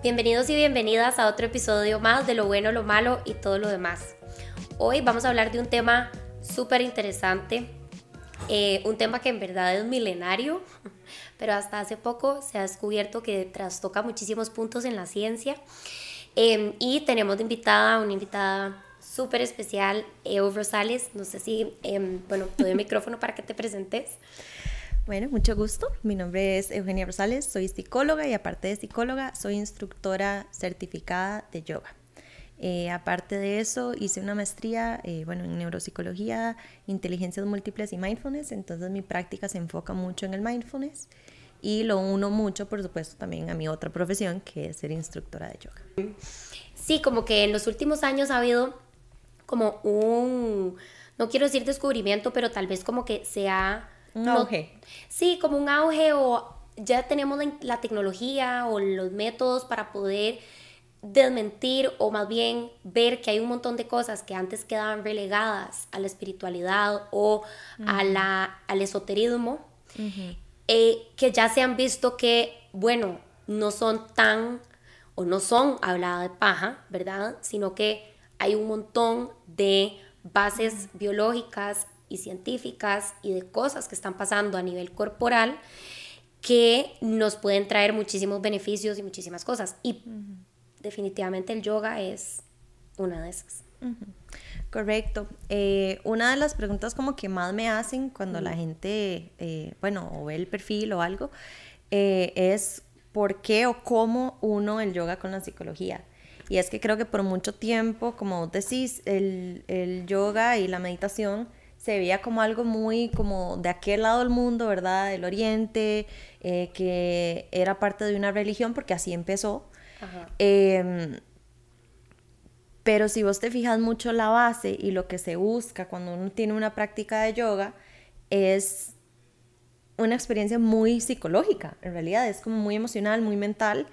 Bienvenidos y bienvenidas a otro episodio más de lo bueno, lo malo y todo lo demás. Hoy vamos a hablar de un tema súper interesante, eh, un tema que en verdad es milenario, pero hasta hace poco se ha descubierto que trastoca muchísimos puntos en la ciencia. Em, y tenemos de invitada, una invitada súper especial, Evo Rosales. No sé si, em, bueno, te doy el micrófono para que te presentes. Bueno, mucho gusto. Mi nombre es Eugenia Rosales, soy psicóloga y aparte de psicóloga, soy instructora certificada de yoga. Eh, aparte de eso, hice una maestría eh, bueno, en neuropsicología, inteligencias múltiples y mindfulness, entonces mi práctica se enfoca mucho en el mindfulness y lo uno mucho, por supuesto, también a mi otra profesión, que es ser instructora de yoga. Sí, como que en los últimos años ha habido como un, no quiero decir descubrimiento, pero tal vez como que se ha un auge. Sí, como un auge o ya tenemos la, tecnología o los métodos para poder desmentir o más bien ver que hay un montón de cosas que antes quedaban relegadas a la espiritualidad o a la, al esoterismo, eh, que ya se han visto que, bueno, no son tan o no son hablada de paja, ¿verdad? Sino que hay un montón de bases biológicas, y científicas y de cosas que están pasando a nivel corporal que nos pueden traer muchísimos beneficios y muchísimas cosas. Y definitivamente el yoga es una de esas. Correcto. Eh, una de las preguntas como que más me hacen cuando la gente, eh, bueno, o ve el perfil o algo, eh, es por qué o cómo uno el yoga con la psicología. Y es que creo que por mucho tiempo, como decís, el, el yoga y la meditación se veía como algo muy como de aquel lado del mundo, ¿verdad? Del oriente, eh, que era parte de una religión, porque así empezó. Em, pero si vos te fijas mucho la base y lo que se busca cuando uno tiene una práctica de yoga, es una experiencia muy psicológica, en realidad es como muy emocional, muy mental.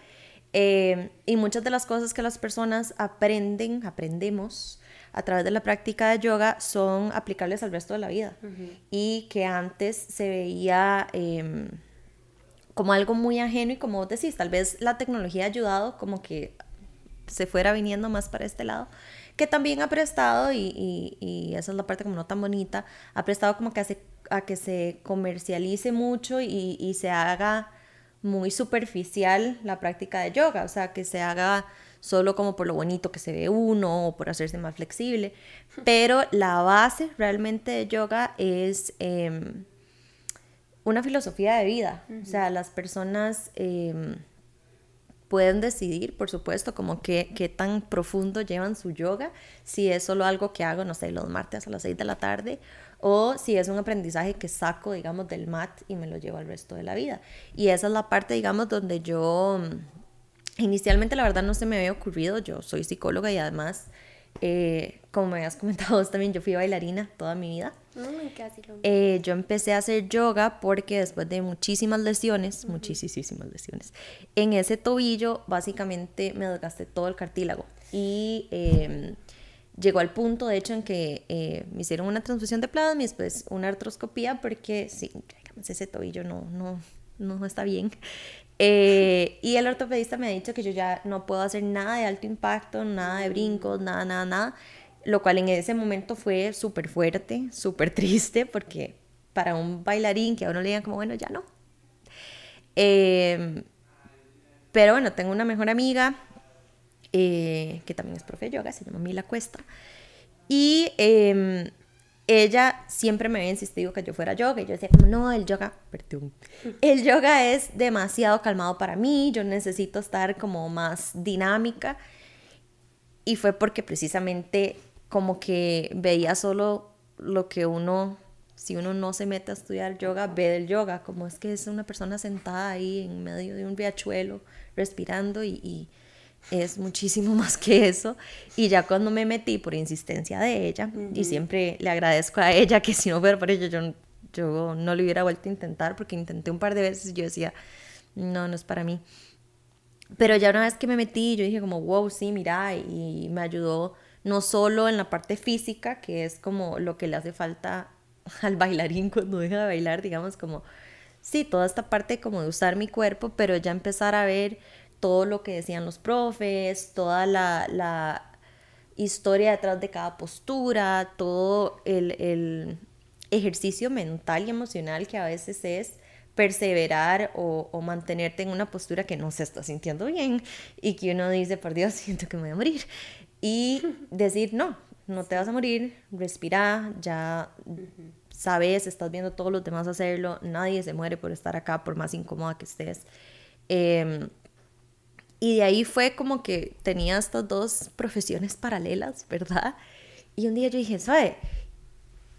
Em, y muchas de las cosas que las personas aprenden, aprendemos, a través de la práctica de yoga son aplicables al resto de la vida. Y que antes se veía em, como algo muy ajeno y como vos decís, tal vez la tecnología ha ayudado como que se fuera viniendo más para este lado, que también ha prestado, y, y, esa es la parte como no tan bonita, ha prestado como que hace, a que se comercialice mucho y, y se haga muy superficial la práctica de yoga, o sea, que se haga solo como por lo bonito que se ve uno o por hacerse más flexible. Pero la base realmente de yoga es em, una filosofía de vida. O sea, las personas em, pueden decidir, por supuesto, como qué, qué tan profundo llevan su yoga, si es solo algo que hago, no sé, los martes a las 6 de la tarde, o si es un aprendizaje que saco, digamos, del mat y me lo llevo al resto de la vida. Y esa es la parte, digamos, donde yo Inicialmente la verdad no se me había ocurrido, yo soy psicóloga y además, eh, como me habías comentado vos también, yo fui bailarina toda mi vida. Eh, yo empecé a hacer yoga porque después de muchísimas lesiones, muchísimas lesiones, en ese tobillo básicamente me desgasté todo el cartílago y em, llegó al punto de hecho en que eh, me hicieron una transfusión de plasma y después una artroscopía porque sí, ese tobillo no, no, no está bien. Eh, y el ortopedista me ha dicho que yo ya no puedo hacer nada de alto impacto, nada de brincos, nada, nada, nada. Lo cual en ese momento fue súper fuerte, súper triste, porque para un bailarín que a uno le digan como, bueno, ya no. Em, pero bueno, tengo una mejor amiga eh, que también es profe de yoga, se llama Mila Cuesta. Y em, ella siempre me había insistido que yo fuera yoga y yo decía no, el yoga, perdón, el yoga es demasiado calmado para mí, yo necesito estar como más dinámica y fue porque precisamente como que veía solo lo que uno, si uno no se mete a estudiar yoga, ve del yoga, como es que es una persona sentada ahí en medio de un riachuelo respirando y es muchísimo más que eso. Y ya cuando me metí por insistencia de ella, y siempre le agradezco a ella que si no fuera por ella, yo, yo no lo hubiera vuelto a intentar, porque intenté un par de veces y yo decía, no, no es para mí. Pero ya una vez que me metí, yo dije como, wow, sí, mira, y me ayudó no solo en la parte física, que es como lo que le hace falta al bailarín cuando deja de bailar, digamos, como, sí, toda esta parte como de usar mi cuerpo, pero ya empezar a ver todo lo que decían los profes, toda la, la historia detrás de cada postura, todo el, el, ejercicio mental y emocional que a veces es perseverar o, o, mantenerte en una postura que no se está sintiendo bien y que uno dice, por Dios, siento que me voy a morir. Y decir, no, no te vas a morir, respira, ya sabes, estás viendo todos los demás hacerlo, nadie se muere por estar acá, por más incómoda que estés. Eh, y de ahí fue como que tenía estas dos profesiones paralelas, ¿verdad? Y un día yo dije, ¿sabe?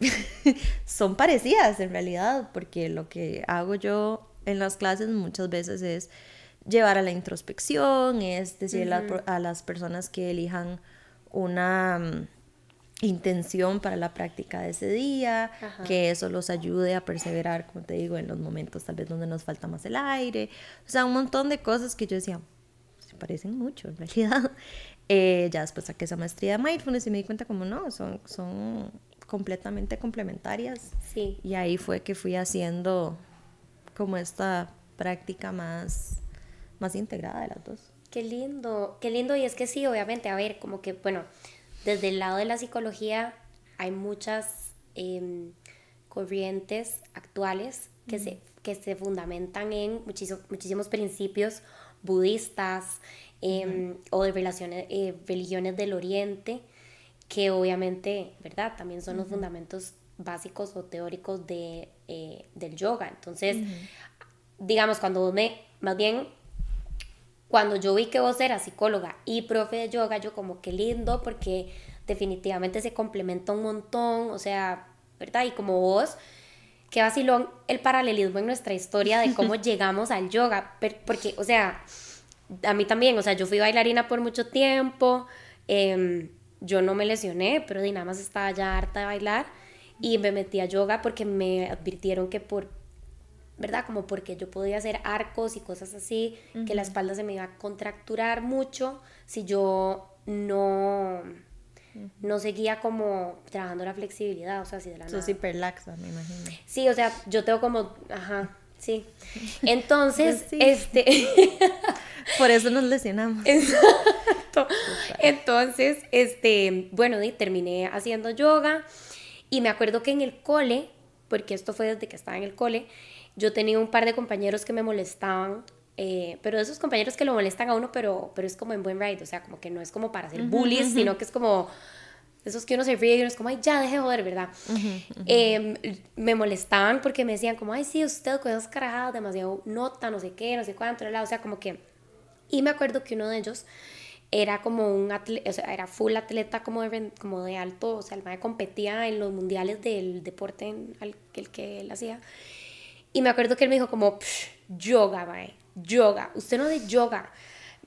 Son parecidas en realidad, porque lo que hago yo en las clases muchas veces es llevar a la introspección, es decir, a las personas que elijan una mm, intención para la práctica de ese día, que eso los ayude a perseverar, como te digo, en los momentos tal vez donde nos falta más el aire, o sea, un montón de cosas que yo decía, se parecen mucho en realidad. Eh, ya después saqué esa maestría de mindfulness y me di cuenta como no, son, son completamente complementarias. Sí. Y ahí fue que fui haciendo como esta práctica más, más integrada de las dos. Qué lindo, qué lindo. Y es que sí, obviamente, a ver, como que, bueno, desde el lado de la psicología hay muchas em, corrientes actuales que, se, que se fundamentan en muchísimos, muchísimos principios budistas em, o de relaciones, eh, religiones del Oriente, que obviamente, ¿verdad? También son los fundamentos básicos o teóricos de, eh, del yoga. Entonces, digamos, cuando vos me, más bien, cuando yo vi que vos eras psicóloga y profe de yoga, yo como que lindo porque definitivamente se complementa un montón, o sea, ¿verdad? Y como vos, qué vacilón el paralelismo en nuestra historia de cómo llegamos al yoga, porque, o sea, a mí también, o sea, yo fui bailarina por mucho tiempo, em, yo no me lesioné, pero de nada más estaba ya harta de bailar y me metí a yoga porque me advirtieron que por ¿verdad? Como porque yo podía hacer arcos y cosas así, que la espalda se me iba a contracturar mucho si yo no, no seguía como trabajando la flexibilidad, o sea, si de la Sos hiperlaxa, me imagino. Sí, o sea, yo tengo como, ajá, sí. Entonces, este... Por eso nos lesionamos. Entonces, este, bueno, terminé haciendo yoga y me acuerdo que en el cole, porque esto fue desde que estaba en el cole, yo tenía un par de compañeros que me molestaban, eh, pero esos compañeros que lo molestan a uno, pero, pero es como en buen ride, o sea, como que no es como para hacer bullies, sino que es como esos que uno se ríe y uno es como, ay, ya, deje de joder, ¿verdad? Em, me molestaban porque me decían como, ay, sí, usted con esas carajadas, demasiado nota, no sé qué, no sé cuánto, o sea, como que... Y me acuerdo que uno de ellos era como un atleta, o sea, era full atleta como de, como de alto, o sea, el mae competía en los mundiales del deporte en el que él hacía. Y me acuerdo que él me dijo como, yoga, mae, yoga. Usted no de yoga.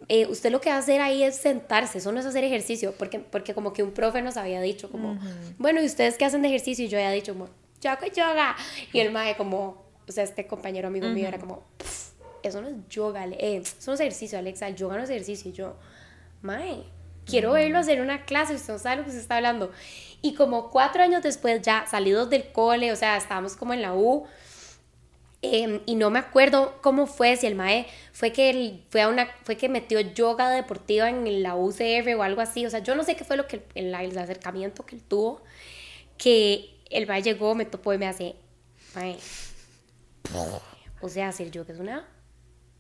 Eh, usted lo que va a hacer ahí es sentarse, eso no es hacer ejercicio, porque, porque como que un profe nos había dicho como, bueno, ¿y ustedes qué hacen de ejercicio? Y yo había dicho como, yo hago yoga. Y el mae como, o sea, este compañero amigo mío era como, eso no es yoga, eh, eso no es ejercicio, Alexa, el yoga no es ejercicio. Y yo, mae, quiero verlo hacer una clase, usted no sabe lo que se está hablando. Y como cuatro años después, ya salidos del cole, o sea, estábamos como en la U, Em, y no me acuerdo cómo fue, si el mae fue que, él, fue, a una, fue que metió yoga deportiva en la UCR o algo así. O sea, yo no sé qué fue lo que el, el acercamiento que él tuvo. Que el mae llegó, me topó y me hace, mae. O sea, hacer yoga es una.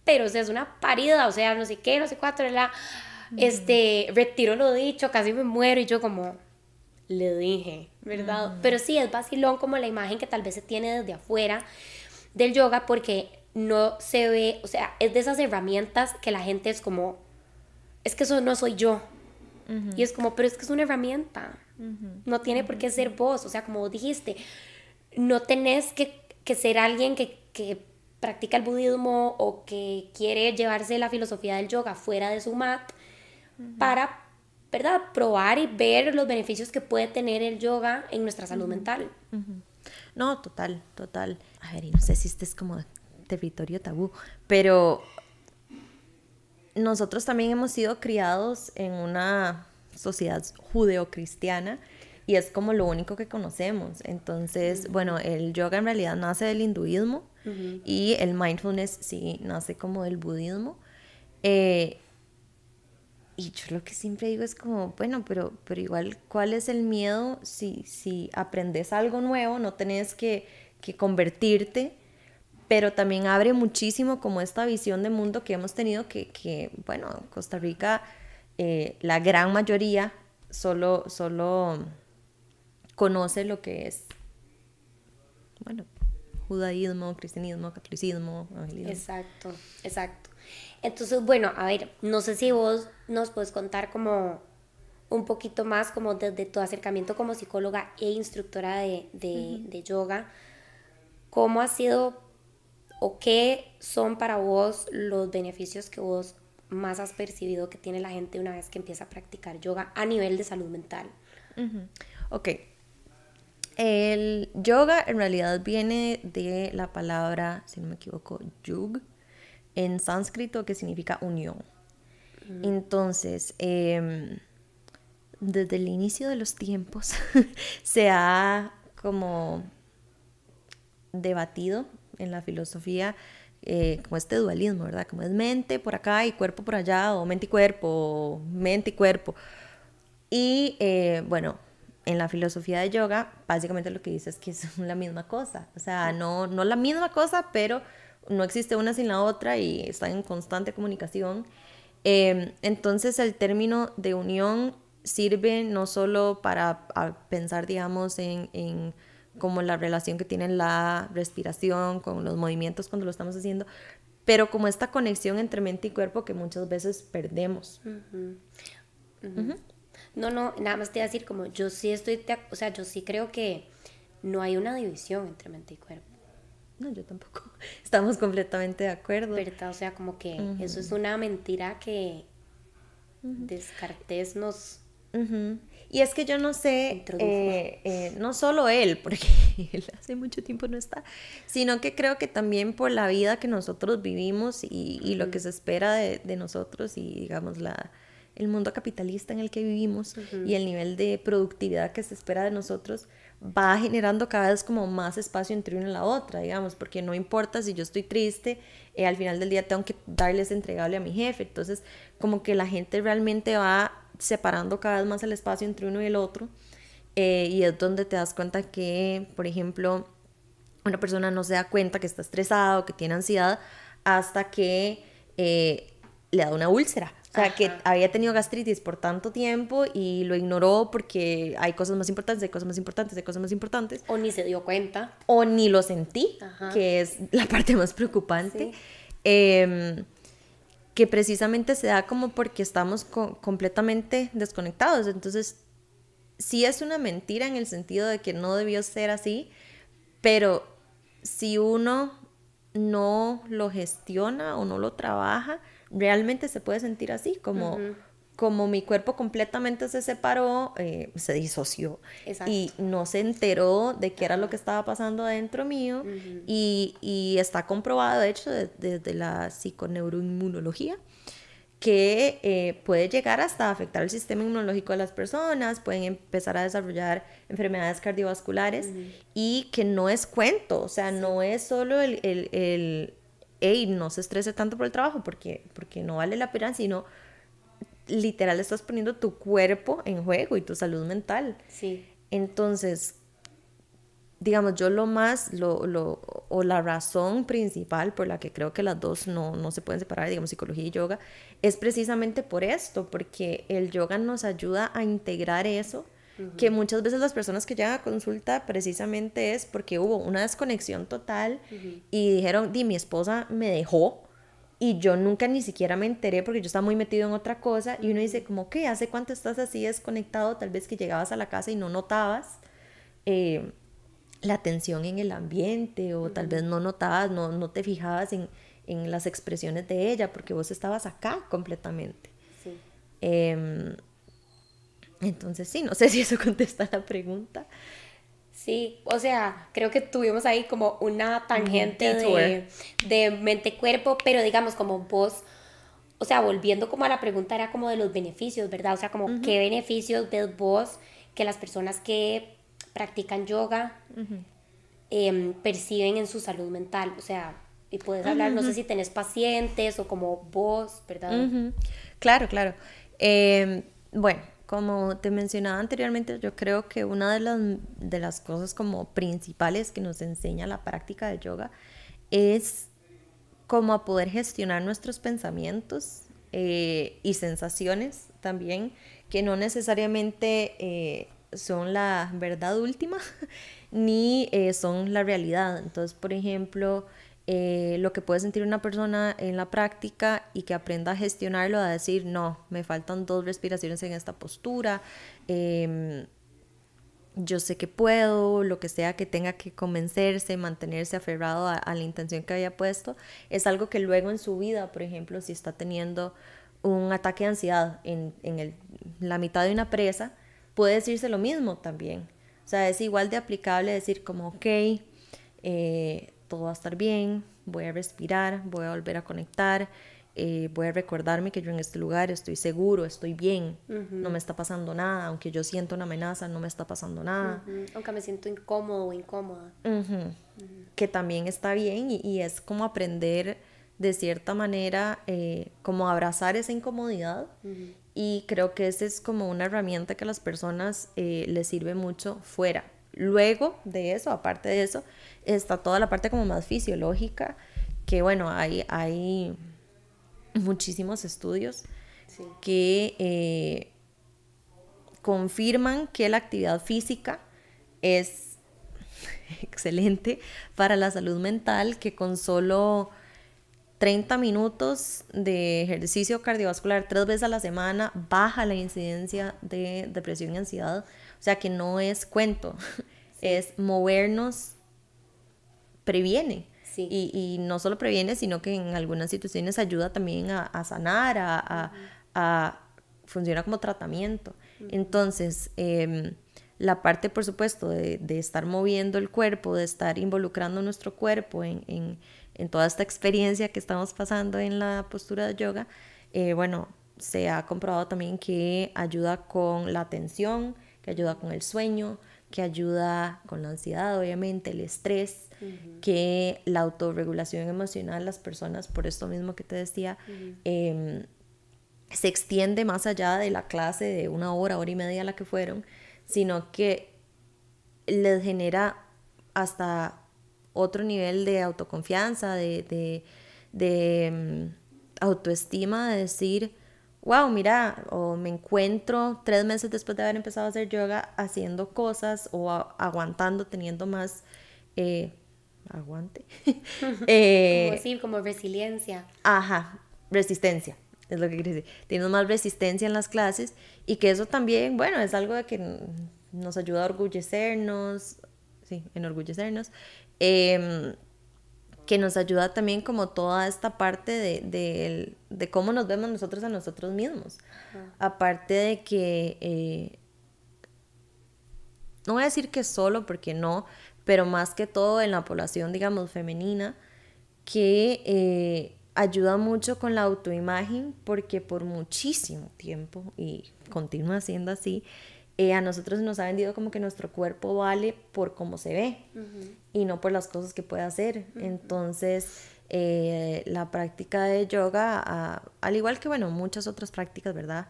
Pero, o sea, es una parida, o sea, no sé qué, no sé cuánto. La, este, retiro lo dicho, casi me muero y yo como le dije, ¿verdad? Pero sí, es vacilón como la imagen que tal vez se tiene desde afuera del yoga porque no se ve, o sea, es de esas herramientas que la gente es como, es que eso no soy yo. Y es como, pero es que es una herramienta. No tiene por qué ser vos. O sea, como dijiste, no tenés que, que ser alguien que, que, practica el budismo o que quiere llevarse la filosofía del yoga fuera de su mat para, ¿verdad?, probar y ver los beneficios que puede tener el yoga en nuestra salud mental. No, total, total. A ver, y no sé si este es como territorio tabú, pero nosotros también hemos sido criados en una sociedad judeocristiana y es como lo único que conocemos. Entonces, bueno, el yoga en realidad nace del hinduismo y el mindfulness sí nace como del budismo. Eh, y yo lo que siempre digo es como, bueno, pero, pero igual, ¿cuál es el miedo si, si aprendes algo nuevo? No tenés que, que convertirte, pero también abre muchísimo como esta visión de mundo que hemos tenido que, que bueno, Costa Rica, eh, la gran mayoría solo, solo conoce lo que es, bueno, judaísmo, cristianismo, catolicismo, evangelismo. Exacto, exacto. Entonces, bueno, a ver, no sé si vos nos puedes contar como un poquito más como desde tu acercamiento como psicóloga e instructora de, de, yoga, cómo ha sido o qué son para vos los beneficios que vos más has percibido que tiene la gente una vez que empieza a practicar yoga a nivel de salud mental. Ok. El yoga en realidad viene de la palabra, si no me equivoco, yug, en sánscrito que significa unión. Entonces, em, desde el inicio de los tiempos se ha como debatido en la filosofía eh, como este dualismo, ¿verdad? Como es mente por acá y cuerpo por allá, o mente y cuerpo, o mente y cuerpo. Y eh, bueno, en la filosofía de yoga, básicamente lo que dice es que es la misma cosa. O sea, no, no la misma cosa, pero no existe una sin la otra y están en constante comunicación. Em, entonces el término de unión sirve no solo para pensar, digamos, en, en como la relación que tiene la respiración con los movimientos cuando lo estamos haciendo, pero como esta conexión entre mente y cuerpo que muchas veces perdemos. No, no, nada más te voy a decir como yo sí estoy, o sea, yo sí creo que no hay una división entre mente y cuerpo. No, yo tampoco. Estamos completamente de acuerdo. ¿Verdad? O sea, como que eso es una mentira que Descartes nos... Y es que yo no sé, eh, eh, no solo él, porque él hace mucho tiempo no está, sino que creo que también por la vida que nosotros vivimos y, lo que se espera de, de, nosotros y digamos la, el mundo capitalista en el que vivimos y el nivel de productividad que se espera de nosotros, va generando cada vez como más espacio entre una y la otra, digamos, porque no importa si yo estoy triste, eh, al final del día tengo que darles entregable a mi jefe, entonces como que la gente realmente va separando cada vez más el espacio entre uno y el otro, eh, y es donde te das cuenta que, por ejemplo, una persona no se da cuenta que está estresado, que tiene ansiedad, hasta que eh, le da una úlcera o sea, que había tenido gastritis por tanto tiempo y lo ignoró porque hay cosas más importantes, hay cosas más importantes, hay cosas más importantes. O ni se dio cuenta. O ni lo sentí, que es la parte más preocupante. Em, que precisamente se da como porque estamos completamente desconectados. Entonces, sí es una mentira en el sentido de que no debió ser así, pero si uno no lo gestiona o no lo trabaja, realmente se puede sentir así, como, como mi cuerpo completamente se separó, eh, se disoció. Y no se enteró de qué era lo que estaba pasando adentro mío y, y, está comprobado, de hecho, desde la psiconeuroinmunología que eh, puede llegar hasta afectar el sistema inmunológico de las personas, pueden empezar a desarrollar enfermedades cardiovasculares y que no es cuento, o sea, no es solo el, el, hey, no se estrese tanto por el trabajo porque, porque no vale la pena, sino literal estás poniendo tu cuerpo en juego y tu salud mental. Sí. Entonces, digamos, yo lo más, lo, lo, o la razón principal por la que creo que las dos no, no se pueden separar, digamos, psicología y yoga, es precisamente por esto, porque el yoga nos ayuda a integrar eso que muchas veces las personas que llegan a consulta precisamente es porque hubo una desconexión total y dijeron, di, mi esposa me dejó y yo nunca ni siquiera me enteré porque yo estaba muy metido en otra cosa y uno dice como, ¿qué? ¿Hace cuánto estás así desconectado? Tal vez que llegabas a la casa y no notabas eh, la tensión en el ambiente o tal vez no notabas, no, no te fijabas en, en, las expresiones de ella porque vos estabas acá completamente. Sí. Em, entonces sí, no sé si eso contesta la pregunta. Sí, o sea, creo que tuvimos ahí como una tangente de, de mente-cuerpo, pero digamos como vos, o sea, volviendo como a la pregunta era como de los beneficios, ¿verdad? O sea, como qué beneficios ves vos que las personas que practican yoga em, perciben en su salud mental, o sea, y puedes hablar, no sé si tenés pacientes o como vos, ¿verdad? Claro, claro. Em, bueno, como te mencionaba anteriormente, yo creo que una de las, de las cosas como principales que nos enseña la práctica de yoga es como a poder gestionar nuestros pensamientos eh, y sensaciones también, que no necesariamente eh, son la verdad última, ni eh, son la realidad. Entonces, por ejemplo, eh, lo que puede sentir una persona en la práctica y que aprenda a gestionarlo, a decir, no, me faltan dos respiraciones en esta postura, em, yo sé que puedo, lo que sea que tenga que convencerse, mantenerse aferrado a, la intención que había puesto, es algo que luego en su vida, por ejemplo, si está teniendo un ataque de ansiedad en, en la mitad de una presa, puede decirse lo mismo también. O sea, es igual de aplicable decir como, ok, eh, todo va a estar bien, voy a respirar, voy a volver a conectar, eh, voy a recordarme que yo en este lugar estoy seguro, estoy bien, no me está pasando nada, aunque yo siento una amenaza, no me está pasando nada. Aunque me siento incómodo o incómoda. Que también está bien y, es como aprender de cierta manera, eh, como abrazar esa incomodidad. Y creo que esa es como una herramienta que a las personas eh, les sirve mucho fuera. Luego de eso, aparte de eso, está toda la parte como más fisiológica, que bueno, hay, hay muchísimos estudios que eh, confirman que la actividad física es excelente para la salud mental, que con solo 30 minutos de ejercicio cardiovascular tres veces a la semana baja la incidencia de depresión y ansiedad. O sea que no es cuento, es movernos previene. Y, no solo previene, sino que en algunas situaciones ayuda también a, sanar, a, funciona como tratamiento. Entonces, em, la parte, por supuesto, de, estar moviendo el cuerpo, de estar involucrando nuestro cuerpo en, toda esta experiencia que estamos pasando en la postura de yoga, eh, bueno, se ha comprobado también que ayuda con la atención, que ayuda con el sueño, que ayuda con la ansiedad, obviamente, el estrés, que la autorregulación emocional, las personas, por esto mismo que te decía, em, se extiende más allá de la clase de una hora, hora y media a la que fueron, sino que les genera hasta otro nivel de autoconfianza, de, de, de em, autoestima, de decir, wow, mira, o me encuentro tres meses después de haber empezado a hacer yoga haciendo cosas o aguantando, teniendo más eh, aguante. eh, como decir, como resiliencia. Ajá, resistencia, es lo que quiere decir. Tienes más resistencia en las clases y que eso también, bueno, es algo de que nos ayuda a orgullecernos, sí, enorgullecernos. Eh, que nos ayuda también como toda esta parte de, de, cómo nos vemos nosotros a nosotros mismos. Aparte de que, eh, no voy a decir que solo, porque no, pero más que todo en la población, digamos, femenina, que eh, ayuda mucho con la autoimagen, porque por muchísimo tiempo, y continúa siendo así, eh, a nosotros nos ha vendido como que nuestro cuerpo vale por cómo se ve y no por las cosas que puede hacer. Entonces, eh, la práctica de yoga, al igual que, bueno, muchas otras prácticas, ¿verdad?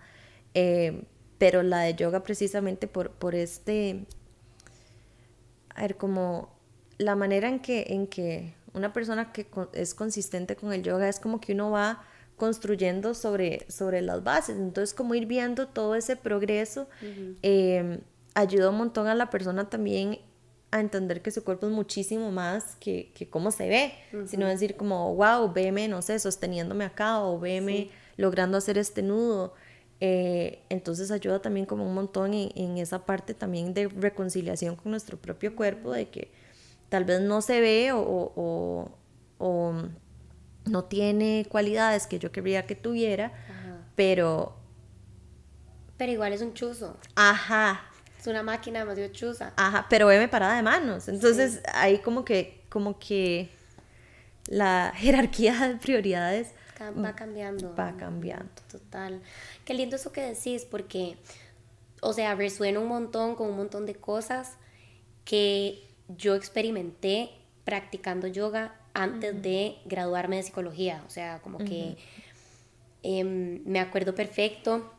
Eh, pero la de yoga precisamente por, por este, a ver, como la manera en que, en que una persona que es consistente con el yoga es como que uno va construyendo sobre, sobre las bases. Entonces, como ir viendo todo ese progreso, em, ayuda un montón a la persona también a entender que su cuerpo es muchísimo más que, que cómo se ve, sino decir como, wow, veme, no sé, sosteniéndome acá o veme logrando hacer este nudo. Eh, entonces ayuda también como un montón en, esa parte también de reconciliación con nuestro propio cuerpo, de que tal vez no se ve o, o no tiene cualidades que yo querría que tuviera, pero... Pero igual es un chuzo. Ajá. Es una máquina demasiado chuza. Ajá, pero me parada de manos. Entonces ahí como que, como que la jerarquía de prioridades va cambiando. Va cambiando. Total. Qué lindo eso que decís, porque, o sea, resuena un montón con un montón de cosas que yo experimenté practicando yoga antes de graduarme de psicología. O sea, como que em, me acuerdo perfecto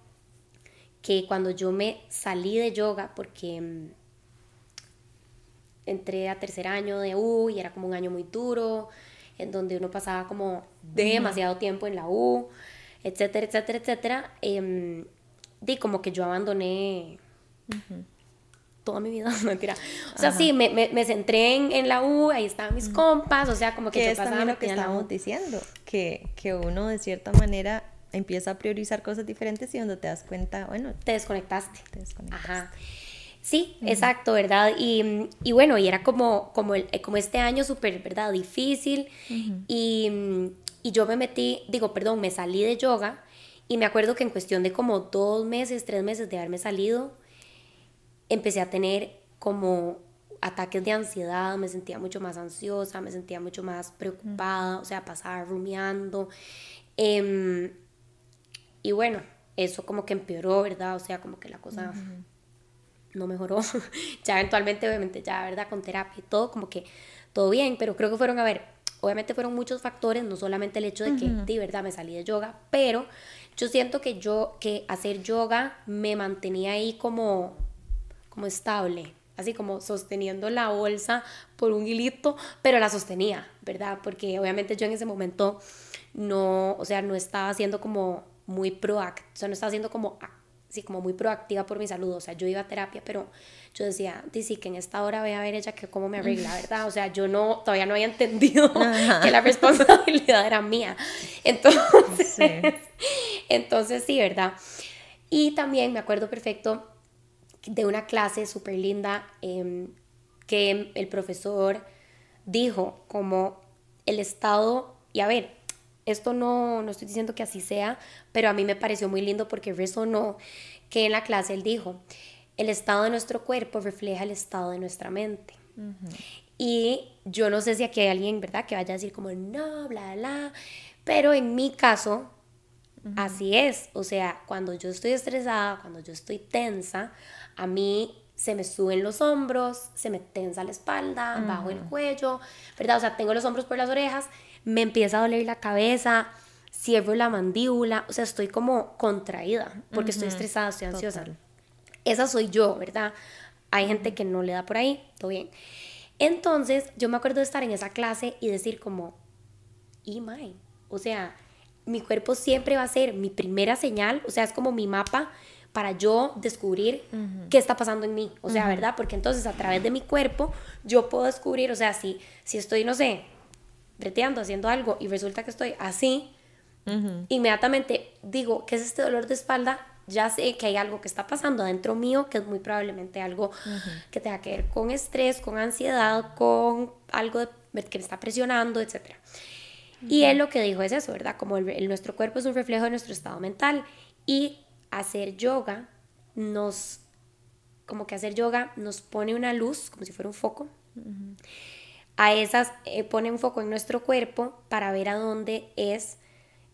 que cuando yo me salí de yoga, porque em, entré a tercer año de U y era como un año muy duro, en donde uno pasaba como demasiado tiempo en la U, etcétera, etcétera, etcétera, eh, di como que yo abandoné toda mi vida, mentira. O sea, sí, me, me, me, centré en, en, la U, ahí estaban mis compas, o sea, como que, que yo es pasaba lo que estábamos diciendo, que, que uno de cierta manera empieza a priorizar cosas diferentes y cuando te das cuenta, bueno, te desconectaste. Te desconectaste. Ajá. Sí, uh -huh. exacto, ¿verdad? Y, y, bueno, y era como, como, el, como este año súper, ¿verdad? Difícil. Uh -huh. y, y yo me metí, digo, perdón, me salí de yoga y me acuerdo que en cuestión de como dos meses, tres meses de haberme salido, empecé a tener como ataques de ansiedad, me sentía mucho más ansiosa, me sentía mucho más preocupada, o sea, pasaba rumiando. Eh, y bueno, eso como que empeoró, ¿verdad? O sea, como que la cosa... Uh -huh no mejoró. ya eventualmente, obviamente, ya, ¿verdad? Con terapia y todo, como que todo bien, pero creo que fueron, a ver, obviamente fueron muchos factores, no solamente el hecho de que, uh -huh. de verdad, me salí de yoga, pero yo siento que yo, que hacer yoga me mantenía ahí como, como estable, así como sosteniendo la bolsa por un hilito, pero la sostenía, ¿verdad? Porque obviamente yo en ese momento no, o sea, no estaba haciendo como muy proactiva, o sea, no estaba haciendo como sí, como muy proactiva por mi salud, o sea, yo iba a terapia, pero yo decía, sí, que en esta hora voy a ver ella que cómo me arregla, ¿verdad? O sea, yo no, todavía no había entendido Ajá. que la responsabilidad era mía. Entonces, sí. entonces sí, ¿verdad? Y también me acuerdo perfecto de una clase súper linda eh, que el profesor dijo como el estado, y a ver, esto no, no estoy diciendo que así sea, pero a mí me pareció muy lindo porque resonó que en la clase él dijo, el estado de nuestro cuerpo refleja el estado de nuestra mente. Uh -huh. Y yo no sé si aquí hay alguien, ¿verdad?, que vaya a decir como, no, bla, bla, pero en mi caso, uh -huh. así es. O sea, cuando yo estoy estresada, cuando yo estoy tensa, a mí se me suben los hombros, se me tensa la espalda, uh -huh. bajo el cuello, ¿verdad? O sea, tengo los hombros por las orejas me empieza a doler la cabeza, cierro la mandíbula, o sea, estoy como contraída porque uh -huh. estoy estresada, estoy ansiosa. Total. Esa soy yo, ¿verdad? Hay gente que no le da por ahí, todo bien. Entonces, yo me acuerdo de estar en esa clase y decir como, y my, o sea, mi cuerpo siempre va a ser mi primera señal, o sea, es como mi mapa para yo descubrir uh -huh. qué está pasando en mí, o sea, uh -huh. ¿verdad? Porque entonces a través de mi cuerpo yo puedo descubrir, o sea, si, si estoy, no sé, breteando, haciendo algo y resulta que estoy así, uh -huh. inmediatamente digo, ¿qué es este dolor de espalda? Ya sé que hay algo que está pasando adentro mío, que es muy probablemente algo que tenga que ver con estrés, con ansiedad, con algo de, que me está presionando, etc. -huh. Y él lo que dijo es eso, ¿verdad? Como el, el, nuestro cuerpo es un reflejo de nuestro estado mental y hacer yoga nos, como que hacer yoga nos pone una luz, como si fuera un foco. A esas eh, pone un foco en nuestro cuerpo para ver a dónde es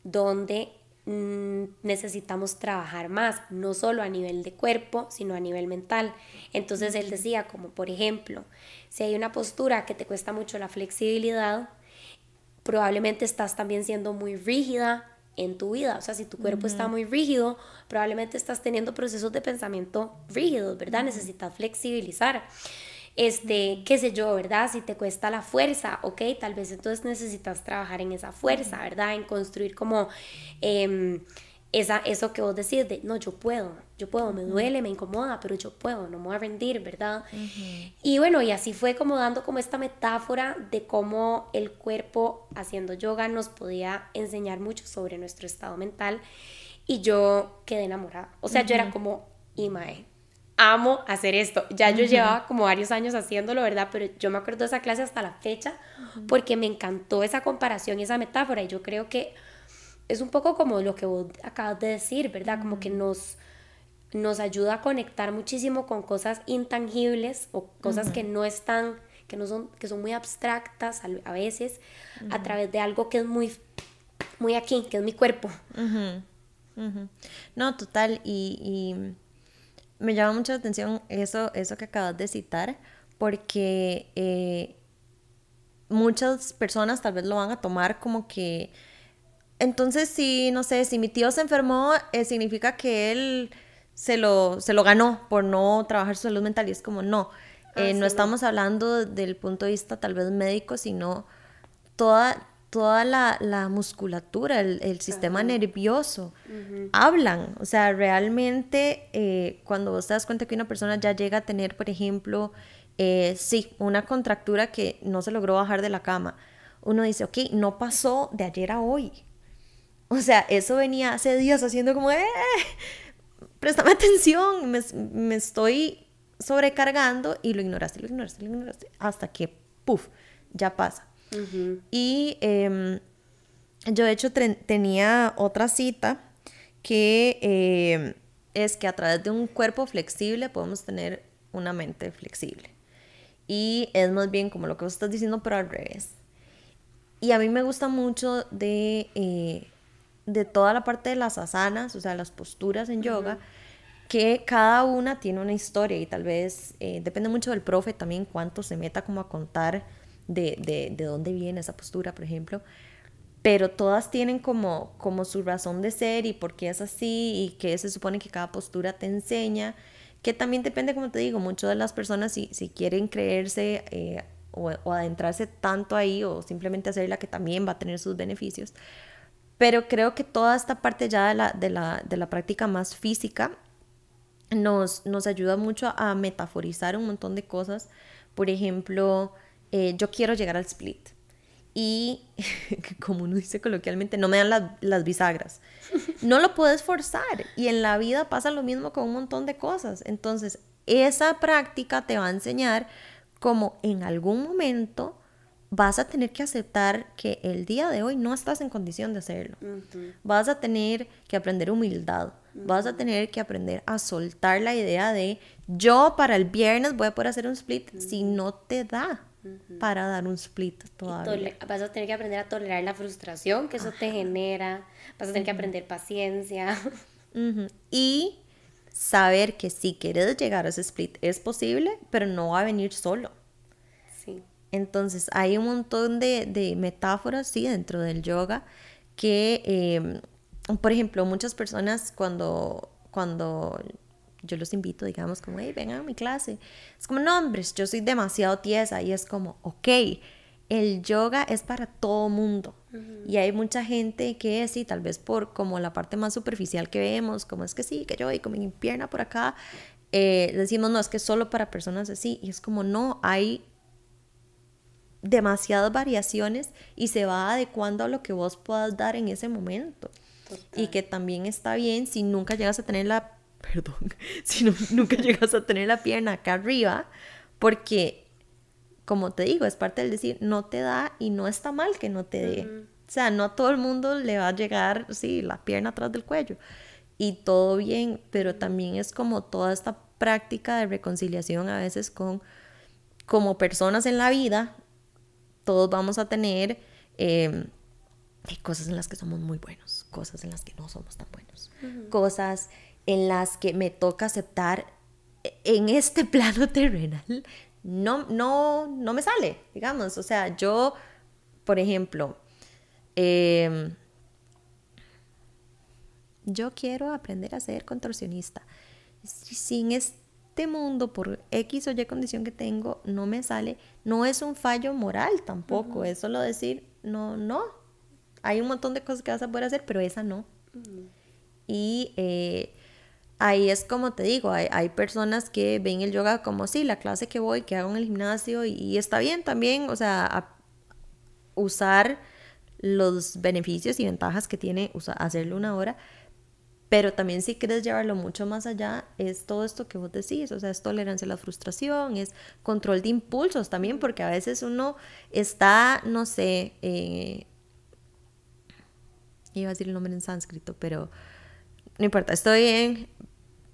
donde mmm, necesitamos trabajar más, no solo a nivel de cuerpo, sino a nivel mental. Entonces él decía, como por ejemplo, si hay una postura que te cuesta mucho la flexibilidad, probablemente estás también siendo muy rígida en tu vida. O sea, si tu cuerpo uh -huh. está muy rígido, probablemente estás teniendo procesos de pensamiento rígidos, ¿verdad? Uh -huh. Necesitas flexibilizar este, qué sé yo, ¿verdad? Si te cuesta la fuerza, ok, tal vez entonces necesitas trabajar en esa fuerza, ¿verdad? En construir como eh, esa, eso que vos decís de, no, yo puedo, yo puedo, me duele, me incomoda, pero yo puedo, no me voy a rendir, ¿verdad? Uh -huh. Y bueno, y así fue como dando como esta metáfora de cómo el cuerpo haciendo yoga nos podía enseñar mucho sobre nuestro estado mental y yo quedé enamorada, o sea, uh -huh. yo era como, Imae, amo hacer esto. Ya yo uh -huh. llevaba como varios años haciéndolo, ¿verdad? Pero yo me acuerdo de esa clase hasta la fecha porque me encantó esa comparación y esa metáfora y yo creo que es un poco como lo que vos acabas de decir, ¿verdad? Como que nos, nos ayuda a conectar muchísimo con cosas intangibles o cosas que no están, que no son, que son muy abstractas a, veces a través de algo que es muy, muy aquí, que es mi cuerpo. No, total, y... y me llama mucho la atención eso, eso que acabas de citar, porque eh, muchas personas tal vez lo van a tomar como que, entonces si, no sé, si mi tío se enfermó, eh, significa que él se lo, se lo ganó por no trabajar su salud mental y es como, no, eh, no estamos hablando del punto de vista tal vez médico, sino toda, toda la, la musculatura, el, el sistema nervioso, hablan. O sea, realmente eh, cuando vos te das cuenta que una persona ya llega a tener, por ejemplo, eh, sí, una contractura que no se logró bajar de la cama, uno dice, ok, no pasó de ayer a hoy. O sea, eso venía hace días haciendo como, eh, préstame atención, me, me estoy sobrecargando y lo ignoraste, lo ignoraste, lo ignoraste, hasta que, puff, ya pasa. Y em, yo de hecho tenía otra cita que em, es que a través de un cuerpo flexible podemos tener una mente flexible. Y es más bien como lo que vos estás diciendo, pero al revés. Y a mí me gusta mucho de, eh, de toda la parte de las asanas, o sea, las posturas en yoga, que cada una tiene una historia y tal vez eh, depende mucho del profe también cuánto se meta como a contar de, de, de, dónde viene esa postura, por ejemplo. Pero todas tienen como, como su razón de ser y por qué es así y qué se supone que cada postura te enseña, que también depende, como te digo, mucho de las personas si, si quieren creerse eh, o, o, adentrarse tanto ahí o simplemente hacerla que también va a tener sus beneficios. Pero creo que toda esta parte ya de la, de la, de la práctica más física nos, nos ayuda mucho a metaforizar un montón de cosas. Por ejemplo, eh, yo quiero llegar al split. Y, como uno dice coloquialmente, no me dan las bisagras. No lo puedes forzar. Y en la vida pasa lo mismo con un montón de cosas. Entonces, esa práctica te va a enseñar cómo en algún momento vas a tener que aceptar que el día de hoy no estás en condición de hacerlo. Vas a tener que aprender humildad. Vas a tener que aprender a soltar la idea de yo para el viernes voy a poder hacer un split si no te da para dar un split todavía. Vas a tener que aprender a tolerar la frustración que eso te genera, vas a tener que aprender paciencia. Y saber que si quieres llegar a ese split es posible, pero no va a venir solo. Entonces hay un montón de, de metáforas, sí, dentro del yoga que, em, por ejemplo, muchas personas cuando, cuando yo los invito, digamos, como, hey, vengan a mi clase. Es como, no, hombres, yo soy demasiado tiesa y es como, ok, el yoga es para todo mundo. Y hay mucha gente que sí, tal vez por como la parte más superficial que vemos, como es que sí, que yo y con mi pierna por acá, eh, decimos, no, es que es solo para personas así. Y es como, no, hay demasiadas variaciones y se va adecuando a lo que vos puedas dar en ese momento. Y que también está bien si nunca llegas a tener la perdón, si nunca llegas a tener la pierna acá arriba, porque, como te digo, es parte del decir, no te da y no está mal que no te dé. O sea, no a todo el mundo le va a llegar, sí, la pierna atrás del cuello. Y todo bien, pero también es como toda esta práctica de reconciliación a veces con, como personas en la vida, todos vamos a tener eh, cosas en las que somos muy buenos, cosas en las que no somos tan buenos, cosas en las que me toca aceptar en este plano terrenal, no, no, no me sale, digamos. O sea, yo, por ejemplo, em, yo quiero aprender a ser contorsionista. Si en este mundo, por X o Y condición que tengo, no me sale, no es un fallo moral tampoco, es solo decir, no, no. Hay un montón de cosas que vas a poder hacer, pero esa no. Y eh, ahí es como te digo, hay, personas que ven el yoga como sí, la clase que voy, que hago en el gimnasio y, está bien también, o sea, usar los beneficios y ventajas que tiene hacerlo una hora, pero también si quieres llevarlo mucho más allá, es todo esto que vos decís, o sea, es tolerancia a la frustración, es control de impulsos también, porque a veces uno está, no sé, eh, iba a decir el nombre en sánscrito, pero no importa, estoy en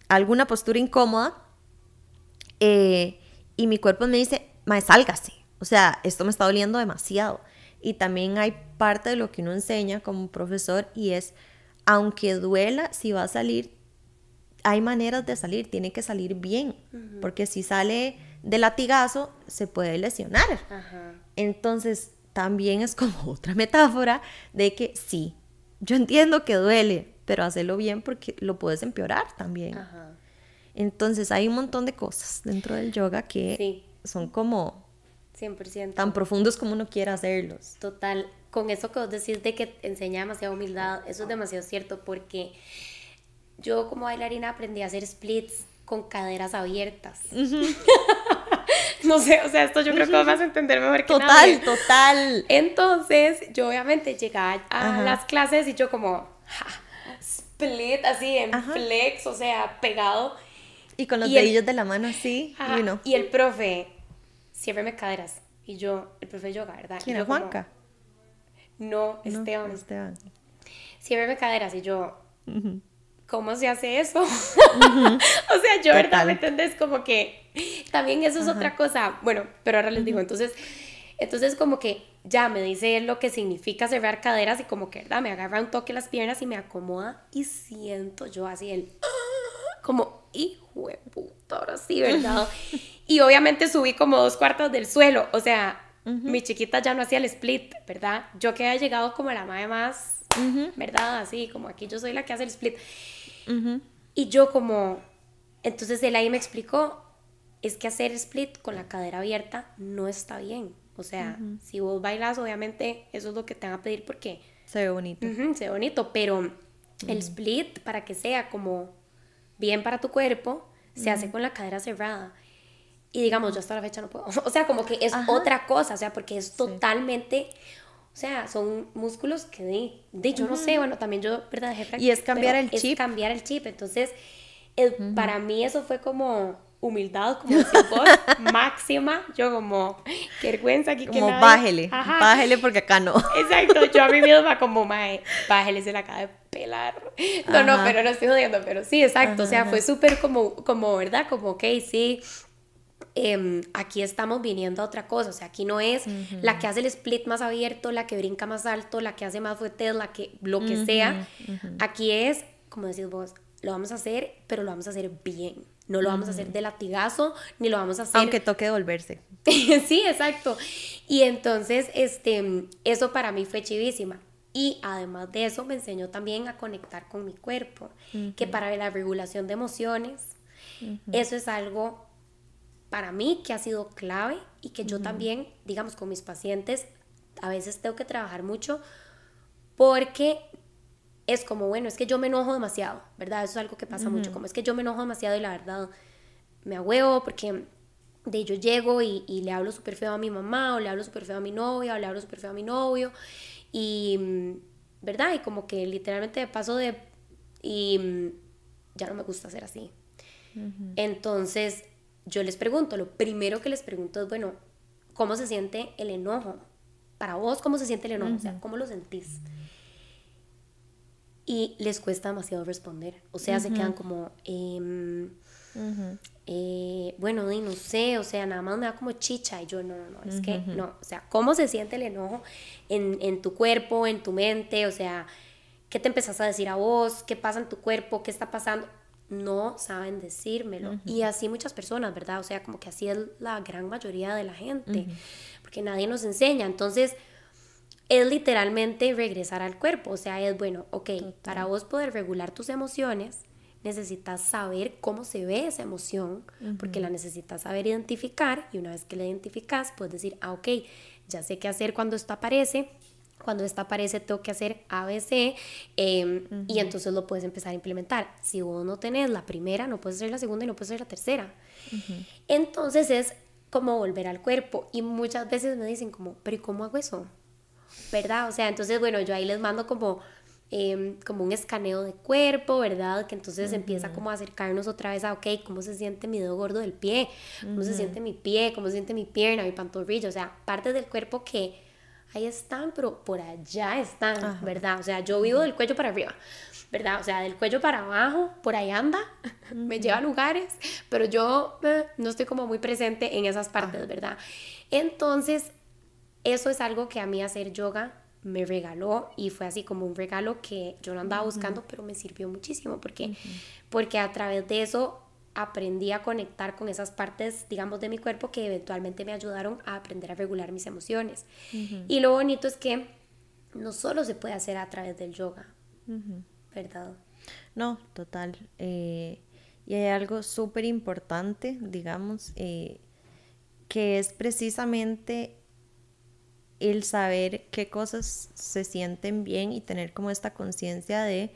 alguna postura incómoda eh, y mi cuerpo me dice, mae, sálgase. O sea, esto me está doliendo demasiado. Y también hay parte de lo que uno enseña como profesor y es, aunque duela, si va a salir, hay maneras de salir, tiene que salir bien. Porque si sale de latigazo se puede lesionar. Entonces, también es como otra metáfora de que sí, yo entiendo que duele, pero hacerlo bien porque lo puedes empeorar también. Entonces, hay un montón de cosas dentro del yoga que Sí. son como 100%. tan profundos como uno quiera hacerlos. Total, con eso que vos decís de que enseña demasiada humildad, eso es demasiado cierto porque yo como bailarina aprendí a hacer splits con caderas abiertas. no sé, o sea, esto yo creo que vos vas a entender mejor que Total, nadie. total. Entonces, yo obviamente llegaba a Ajá. las clases y yo como ja, split así en Ajá. flex, o sea, pegado. Y con los Y el- dedillos de la mano así, Ajá, y uno. Y el profe, ciérreme caderas. Y yo, el profe de yoga, ¿verdad? ¿Quién como, Juanca? No, No, Esteban. Esteban. Ciérreme caderas. Y yo. ¿cómo se hace eso? o sea, yo, ¿verdad? ¿Me entendés? Como que también eso es otra cosa. Bueno, pero ahora les digo, entonces, entonces como que ya me dice él lo que significa cerrar caderas y como que, ¿verdad? Me agarra un toque las piernas y me acomoda y siento yo así el... Como, hijo de puta, ahora sí, ¿verdad? y obviamente subí como dos cuartos del suelo, o sea, mi chiquita ya no hacía el split, ¿verdad? Yo que había llegado como la madre más, Ujú. ¿verdad? Así, como aquí yo soy la que hace el split. Ujú. Y yo como, entonces él ahí me explicó, es que hacer split con la cadera abierta no está bien. O sea, si vos bailas, obviamente eso es lo que te van a pedir porque Se ve bonito. se ve bonito, pero el split para que sea como bien para tu cuerpo, se hace con la cadera cerrada. Y digamos, yo hasta la fecha no puedo. O sea, como que es Ajá. otra cosa, o sea, porque es totalmente... O sea, son músculos que de, de yo no sé, bueno, también yo, ¿verdad? Dejé Y es cambiar el es chip. cambiar el chip. Entonces, el- para mí eso fue como humildad, como decís vos, máxima. Yo como, qué vergüenza aquí que Como nadie- bájele, Ajá. bájele porque acá no. Exacto, yo a mí misma como, mae, bájele, se la acaba de pelar. No, no, Ajá. pero no estoy jodiendo, pero sí, exacto, o sea, Ajá, fue súper como, como, ¿verdad? Como, ok, sí, em, aquí estamos viniendo a otra cosa, o sea, aquí no es la que hace el split más abierto, la que brinca más alto, la que hace más fuetes, la que, lo que sea, aquí es, como decís vos, lo vamos a hacer, pero lo vamos a hacer bien. No lo vamos a hacer de latigazo, ni lo vamos a hacer Aunque toque devolverse. sí, exacto. Y entonces, este, eso para mí fue chivísima. Y además de eso me enseñó también a conectar con mi cuerpo, que para la regulación de emociones, eso es algo para mí que ha sido clave y que yo también, digamos, con mis pacientes, a veces tengo que trabajar mucho porque es como, bueno, es que yo me enojo demasiado, ¿verdad? Eso es algo que pasa mucho, como es que yo me enojo demasiado y la verdad me agüeo porque de yo llego y, y le hablo súper feo a mi mamá o le hablo súper feo a mi novia o le hablo súper feo a mi novio y, ¿verdad? Y como que literalmente paso de... y mm, ya no me gusta ser así. Entonces yo les pregunto, lo primero que les pregunto es, bueno, ¿cómo se siente el enojo? Para vos, ¿cómo se siente el enojo? O sea, ¿cómo lo sentís? Y les cuesta demasiado responder. O sea, se quedan como, em, eh, bueno, di, no sé, o sea, nada más me da como chicha. Y yo, no, no, no, es que no. O sea, ¿cómo se siente el enojo en, en tu cuerpo, en tu mente? O sea, ¿qué te empezás a decir a vos? ¿Qué pasa en tu cuerpo? ¿Qué está pasando? No saben decírmelo. Y así muchas personas, ¿verdad? O sea, como que así es la gran mayoría de la gente. Porque nadie nos enseña. Entonces, es literalmente regresar al cuerpo. O sea, es bueno, ok, para vos poder regular tus emociones, necesitas saber cómo se ve esa emoción, porque la necesitas saber identificar y una vez que la identificas, puedes decir, ah, ok, ya sé qué hacer cuando esto aparece. Cuando esta aparece, tengo que hacer ABC eh, y entonces lo puedes empezar a implementar. Si vos no tenés la primera, no puedes hacer la segunda y no puedes hacer la tercera. Entonces es como volver al cuerpo y muchas veces me dicen como, pero ¿y cómo hago eso? ¿Verdad? O sea, entonces, bueno, yo ahí les mando como, eh, como un escaneo de cuerpo, ¿verdad? Que entonces empieza como a acercarnos otra vez a, ok, ¿cómo se siente mi dedo gordo del pie? ¿Cómo se siente mi pie? ¿Cómo se siente mi pierna, mi pantorrilla? O sea, partes del cuerpo que ahí están, pero por allá están, ¿verdad? O sea, yo vivo del cuello para arriba, ¿verdad? O sea, del cuello para abajo, por ahí anda, me lleva a lugares, pero yo eh, no estoy como muy presente en esas partes, ¿verdad? Entonces, eso es algo que a mí hacer yoga me regaló y fue así como un regalo que yo no andaba buscando, pero me sirvió muchísimo porque, porque a través de eso aprendí a conectar con esas partes, digamos, de mi cuerpo que eventualmente me ayudaron a aprender a regular mis emociones. Y lo bonito es que no solo se puede hacer a través del yoga, ¿verdad? No, total. Eh, y hay algo súper importante, digamos, eh, que es precisamente el saber qué cosas se sienten bien y tener como esta conciencia de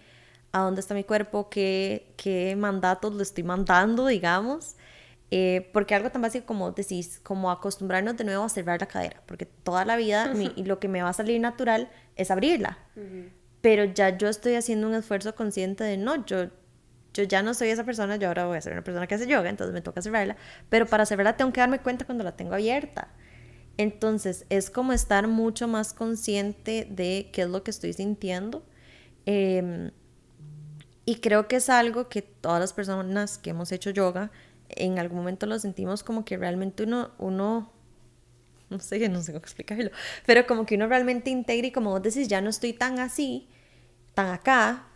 a dónde está mi cuerpo, qué, qué mandatos le estoy mandando, digamos. Eh, porque algo tan básico como decís, como acostumbrarnos de nuevo a cerrar la cadera, porque toda la vida y lo que me va a salir natural es abrirla. Pero ya yo estoy haciendo un esfuerzo consciente de no, yo, yo ya no soy esa persona, yo ahora voy a ser una persona que hace yoga, entonces me toca cerrarla, pero para cerrarla tengo que darme cuenta cuando la tengo abierta. Entonces es como estar mucho más consciente de qué es lo que estoy sintiendo. Eh, y creo que es algo que todas las personas que hemos hecho yoga, en algún momento lo sentimos como que realmente uno, uno no sé, no sé cómo explicarlo, pero como que uno realmente integra y como vos decís, ya no estoy tan así, tan acá,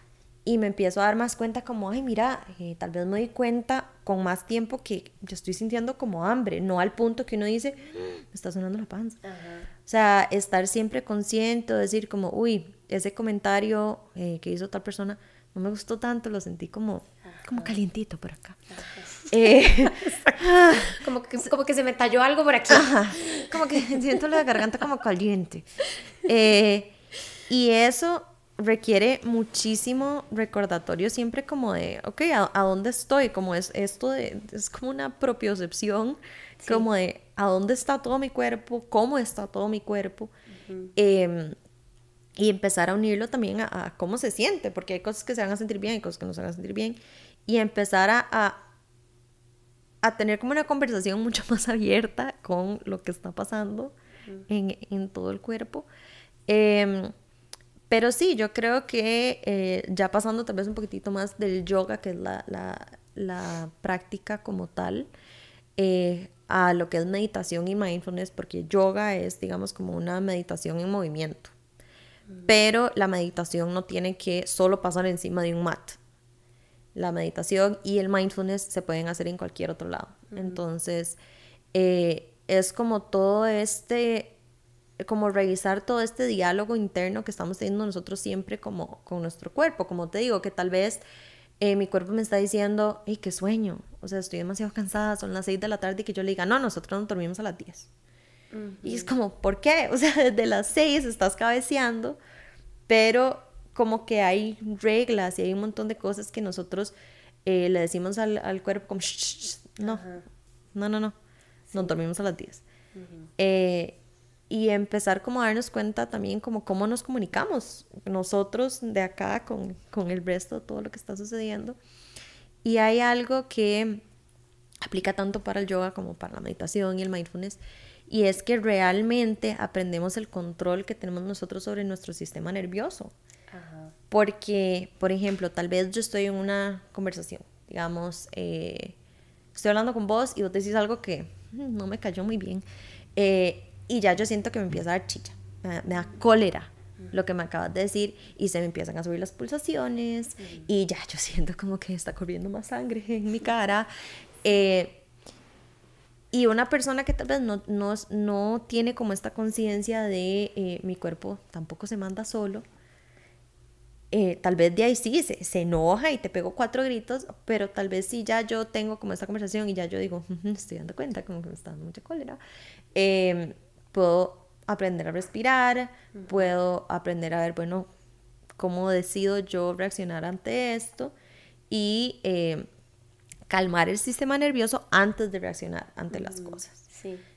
y me empiezo a dar más cuenta como, ay, mira, eh, tal vez me doy cuenta con más tiempo que yo estoy sintiendo como hambre, no al punto que uno dice, me está sonando la panza. O sea, estar siempre consciente, decir como, uy, ese comentario eh, que hizo tal persona, no me gustó tanto, lo sentí como, como calientito por acá. Eh, como, que, como que se me talló algo por aquí. como que siento la garganta como caliente. Eh, y eso requiere muchísimo recordatorio siempre como de, ok, ¿a, dónde estoy? Como es esto de, es como una propiocepción, como de, ¿a dónde está todo mi cuerpo? ¿Cómo está todo mi cuerpo? y empezar a unirlo también a, cómo se siente, porque hay cosas que se van a sentir bien, hay cosas que no se van a sentir bien, y empezar a, a, tener como una conversación mucho más abierta con lo que está pasando en, en, todo el cuerpo. Em, pero sí, yo creo que eh, ya pasando tal vez un poquitito más del yoga, que es la, la, la práctica como tal, eh, a lo que es meditación y mindfulness, porque yoga es, digamos, como una meditación en movimiento pero la meditación no tiene que solo pasar encima de un mat. La meditación y el mindfulness se pueden hacer en cualquier otro lado. Entonces, eh, es como todo este, como revisar todo este diálogo interno que estamos teniendo nosotros siempre como con nuestro cuerpo. Como te digo, que tal vez eh, mi cuerpo me está diciendo, ¡ay, qué sueño! O sea, estoy demasiado cansada, son las 6 de la tarde y que yo le diga, no, nosotros nos dormimos a las 10. Y es como, ¿por qué? O sea, desde las seis estás cabeceando, pero como que hay reglas y hay un montón de cosas que nosotros eh, le decimos al, al cuerpo como, no, no, no, no, nos dormimos a las 10. Eh, y empezar como a darnos cuenta también como cómo nos comunicamos nosotros de acá con, con el resto de todo lo que está sucediendo. Y hay algo que aplica tanto para el yoga como para la meditación y el mindfulness, y es que realmente aprendemos el control que tenemos nosotros sobre nuestro sistema nervioso. Porque, por ejemplo, tal vez yo estoy en una conversación, digamos, eh, estoy hablando con vos y vos decís algo que mm, no me cayó muy bien, eh, y ya yo siento que me empieza a dar chicha, me, da cólera lo que me acabas de decir y se me empiezan a subir las pulsaciones y ya yo siento como que está corriendo más sangre en mi cara. Eh, y una persona que tal vez no, no, no tiene como esta conciencia de eh, mi cuerpo tampoco se manda solo, eh, tal vez de ahí sí se, se, enoja y te pego cuatro gritos, pero tal vez sí ya yo tengo como esta conversación y ya yo digo, estoy dando cuenta, como que me está dando mucha cólera, em, puedo aprender a respirar, puedo aprender a ver, bueno, cómo decido yo reaccionar ante esto y em, calmar el sistema nervioso antes de reaccionar ante las cosas.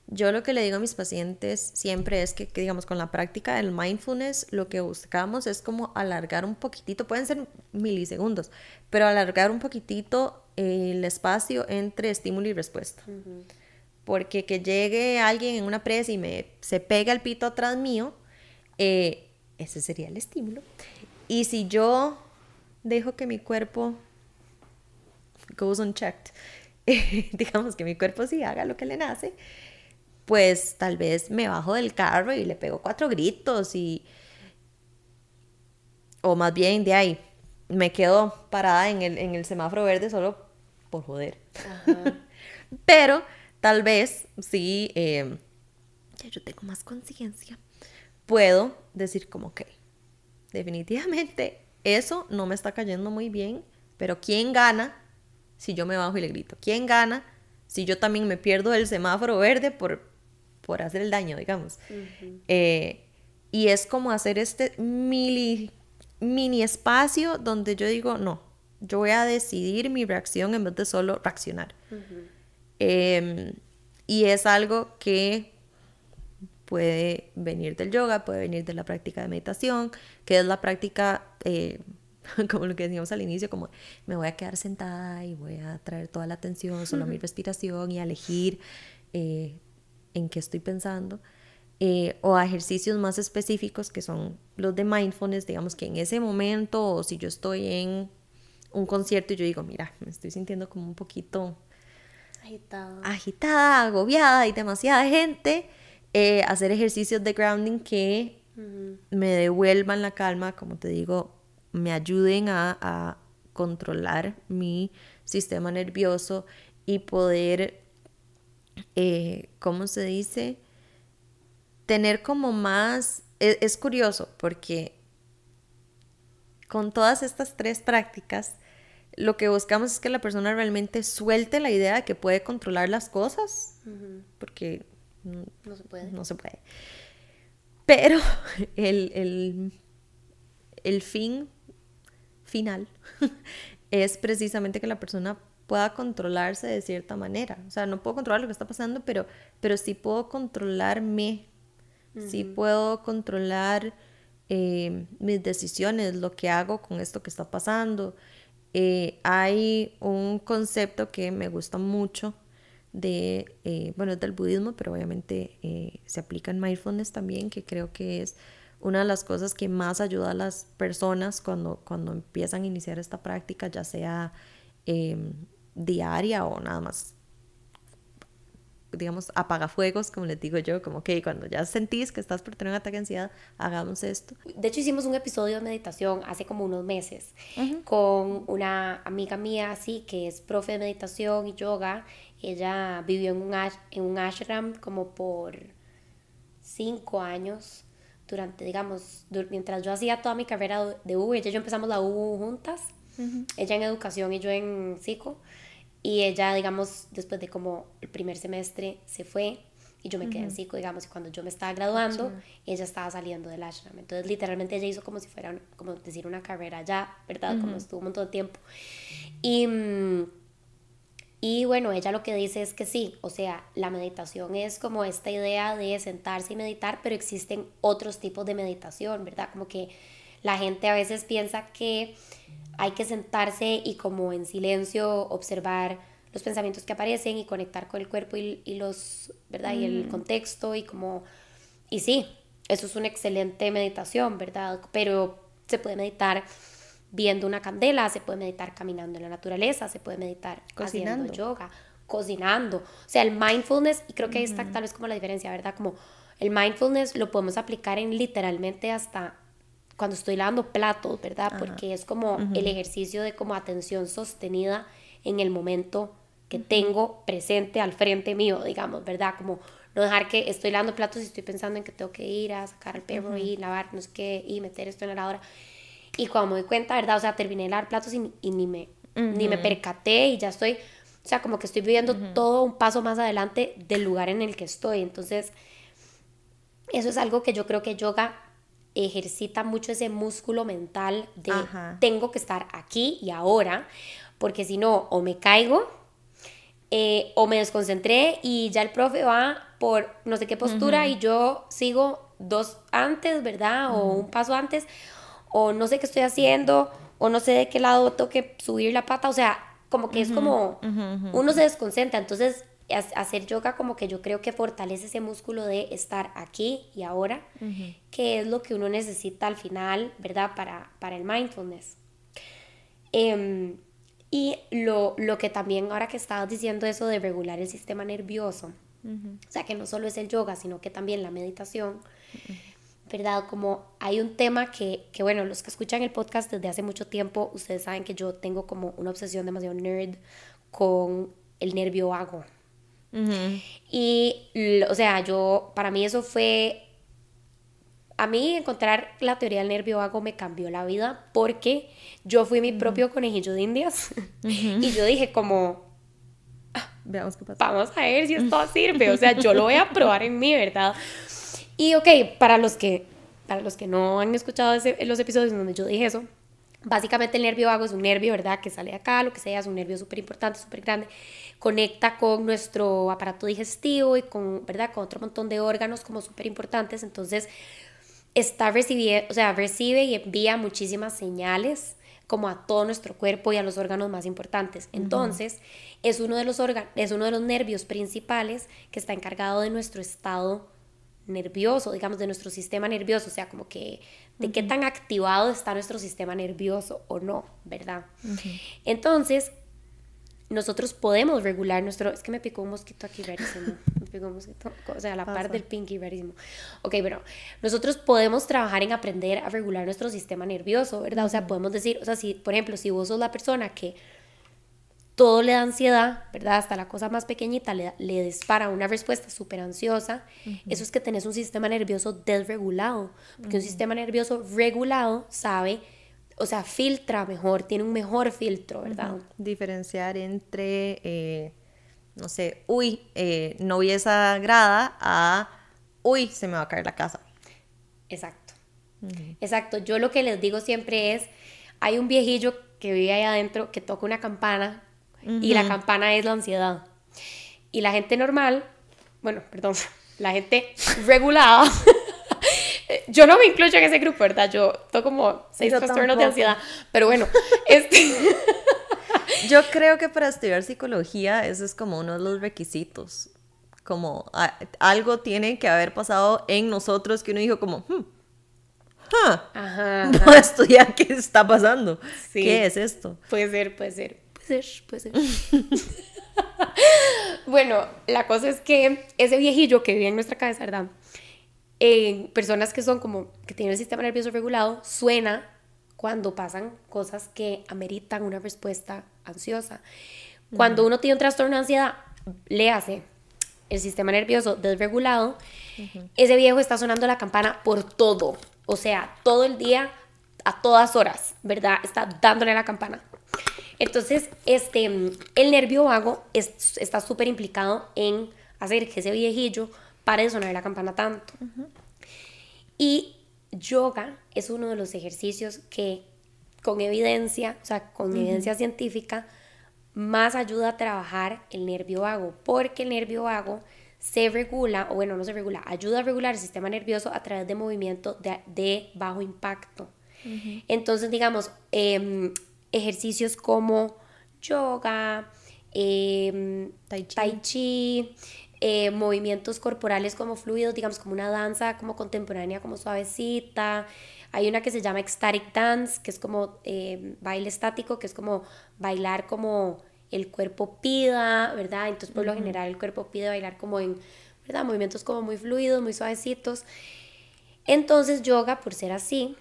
Yo lo que le digo a mis pacientes siempre es que, digamos, con la práctica del mindfulness, lo que buscamos es como alargar un poquitito, pueden ser milisegundos, pero alargar un poquitito el espacio entre estímulo y respuesta. Porque que llegue alguien en una presa y me se pega el pito atrás mío, eh, ese sería el estímulo. Y si yo dejo que mi cuerpo goes unchecked, digamos que mi cuerpo sí haga lo que le nace, pues tal vez me bajo del carro y le pego cuatro gritos y... O más bien de ahí, me quedo parada en el, en el semáforo verde solo por joder. Pero tal vez, sí, eh, ya yo tengo más conciencia, puedo decir como que definitivamente eso no me está cayendo muy bien, pero ¿quién gana si yo me bajo y le grito? ¿Quién gana si yo también me pierdo el semáforo verde por, por hacer el daño, digamos? Eh, y es como hacer este mini, mini espacio donde yo digo, no, yo voy a decidir mi reacción en vez de solo reaccionar. Em, y es algo que puede venir del yoga, puede venir de la práctica de meditación, que es la práctica, eh, como lo que decíamos al inicio, como me voy a quedar sentada y voy a traer toda la atención solo a mi respiración y a elegir eh, en qué estoy pensando. Eh, o a ejercicios más específicos que son los de mindfulness, digamos que en ese momento o si yo estoy en un concierto y yo digo, mira, me estoy sintiendo como un poquito agitada, agitada agobiada y demasiada gente, eh, hacer ejercicios de grounding que me devuelvan la calma, como te digo, me ayuden a, controlar mi sistema nervioso y poder, eh, ¿cómo se dice? Tener como más, es, es curioso porque con todas estas tres prácticas, lo que buscamos es que la persona realmente suelte la idea de que puede controlar las cosas, porque no se puede. No se puede. Pero el, el, fin final es precisamente que la persona pueda controlarse de cierta manera. O sea, no puedo controlar lo que está pasando, pero, pero sí puedo controlarme. Sí puedo controlar eh, mis decisiones, lo que hago con esto que está pasando. Eh, hay un concepto que me gusta mucho de, eh, bueno, es del budismo, pero obviamente eh, se aplica en mindfulness también, que creo que es una de las cosas que más ayuda a las personas cuando, cuando empiezan a iniciar esta práctica, ya sea em, diaria o nada más digamos, apagafuegos, como les digo yo, como que cuando ya sentís que estás por tener un ataque de ansiedad, hagamos esto. De hecho, hicimos un episodio de meditación hace como unos meses con una amiga mía, así, que es profe de meditación y yoga. Ella vivió en un, en un ashram como por cinco años durante, digamos, mientras yo hacía toda mi carrera de U, ella y yo empezamos la U juntas, ella en educación y yo en psico. Y ella, digamos, después de como el primer semestre se fue y yo me quedé en psico, digamos, y cuando yo me estaba graduando, ella estaba saliendo del ashram. Entonces, literalmente ella hizo como si fuera, como decir, una carrera ya, ¿verdad? Como estuvo un montón de tiempo. Y, y bueno, ella lo que dice es que sí, o sea, la meditación es como esta idea de sentarse y meditar, pero existen otros tipos de meditación, ¿verdad? Como que la gente a veces piensa que hay que sentarse y como en silencio observar los pensamientos que aparecen y conectar con el cuerpo y, los, ¿verdad? Y el mm. contexto y como, y sí, eso es una excelente meditación, ¿verdad? Pero se puede meditar viendo una candela, se puede meditar caminando en la naturaleza, se puede meditar cocinando. haciendo yoga, cocinando. O sea, el mindfulness, y creo que ahí está tal vez como la diferencia, ¿verdad? Como el mindfulness lo podemos aplicar en literalmente hasta cuando estoy lavando platos, ¿verdad? Porque es como el ejercicio de como atención sostenida en el momento que tengo presente al frente mío, digamos, ¿verdad? Como no dejar que estoy lavando platos y estoy pensando en que tengo que ir a sacar el perro y lavar, no sé qué, y meter esto en la lavadora. Y cuando me doy cuenta, ¿verdad? O sea, terminé de lavar platos y, ni, me, ni me percaté y ya estoy, o sea, como que estoy viviendo todo un paso más adelante del lugar en el que estoy. Entonces, eso es algo que yo creo que yoga ejercita mucho ese músculo mental de tengo que estar aquí y ahora, porque si no, o me caigo, eh, o me desconcentré y ya el profe va por no sé qué postura y yo sigo dos antes, ¿verdad? O un paso antes, o no sé qué estoy haciendo, o no sé de qué lado tengo que subir la pata, o sea, como que es como uno se desconcentra, entonces hacer yoga como que yo creo que fortalece ese músculo de estar aquí y ahora, que es lo que uno necesita al final, ¿verdad? Para, para el mindfulness. Em, y lo, lo, que también ahora que estabas diciendo eso de regular el sistema nervioso, o sea, que no solo es el yoga, sino que también la meditación, ¿verdad? Como hay un tema que, que, bueno, los que escuchan el podcast desde hace mucho tiempo, ustedes saben que yo tengo como una obsesión demasiado nerd con el nervio vago. Y, o sea, yo, para mí eso fue, a mí encontrar la teoría del nervio vago me cambió la vida porque yo fui mi propio conejillo de indias y yo dije como, ah, veamos qué pasa. Vamos a ver si esto sirve, o sea, yo lo voy a probar en mí, ¿verdad? Y ok, para los que, para los que no han escuchado los episodios en donde yo dije eso, Básicamente el nervio vago es un nervio, ¿verdad? Que sale de acá, lo que sea, es un nervio súper importante, súper grande. Conecta con nuestro aparato digestivo y con, ¿verdad? Con otro montón de órganos como súper importantes. Entonces, está recibiendo, o sea, recibe y envía muchísimas señales como a todo nuestro cuerpo y a los órganos más importantes. Entonces, es, uno de los es uno de los nervios principales que está encargado de nuestro estado nervioso, digamos, de nuestro sistema nervioso, o sea, como que de qué tan activado está nuestro sistema nervioso o no, ¿verdad? Entonces, nosotros podemos regular nuestro... Es que me picó un mosquito aquí verísimo. Me picó un mosquito, o sea, la parte del pinky verísimo. Ok, bueno, nosotros podemos trabajar en aprender a regular nuestro sistema nervioso, ¿verdad? O sea, podemos decir, o sea, si, por ejemplo, si vos sos la persona que todo le da ansiedad, ¿verdad? Hasta la cosa más pequeñita le, le dispara una respuesta súper ansiosa. Eso es que tenés un sistema nervioso desregulado, porque un sistema nervioso regulado sabe, o sea, filtra mejor, tiene un mejor filtro, ¿verdad? Diferenciar entre, eh, no sé, uy, eh, no vi esa grada a, uy, se me va a caer la casa. Exacto. Exacto. Yo lo que les digo siempre es, hay un viejillo que vive ahí adentro que toca una campana y la campana es la ansiedad. Y la gente normal, bueno, perdón, la gente regulada, yo no me incluyo en ese grupo, ¿verdad? Yo toco como seis trastornos de ansiedad, pero bueno, este... yo creo que para estudiar psicología eso es como uno de los requisitos, como algo tiene que haber pasado en nosotros que uno dijo como, hmm, ajá, no a estudiar qué está pasando, qué es esto. Puede ser, puede ser ser, puede ser. bueno, la cosa es que ese viejillo que vive en nuestra cabeza, ¿verdad? En personas que son como, que tienen el sistema nervioso regulado, suena cuando pasan cosas que ameritan una respuesta ansiosa. Cuando uno tiene un trastorno de ansiedad, le hace el sistema nervioso desregulado, ese viejo está sonando la campana por todo, o sea, todo el día, a todas horas, ¿verdad? Está dándole la campana. Entonces, este, el nervio vago está súper implicado en hacer que ese viejillo pare de sonar la campana tanto. Y yoga es uno de los ejercicios que con evidencia, o sea, con evidencia científica, más ayuda a trabajar el nervio vago, porque el nervio vago se regula, o bueno, no se regula, ayuda a regular el sistema nervioso a través de movimiento de, bajo impacto. Entonces, digamos, eh, ejercicios como yoga, em, tai chi, eh, movimientos corporales como fluidos, digamos como una danza como contemporánea, como suavecita. Hay una que se llama ecstatic dance, que es como em, baile estático, que es como bailar como el cuerpo pida, ¿verdad? Entonces por lo general el cuerpo pide bailar como en, ¿verdad? Movimientos como muy fluidos, muy suavecitos. Entonces yoga, por ser así,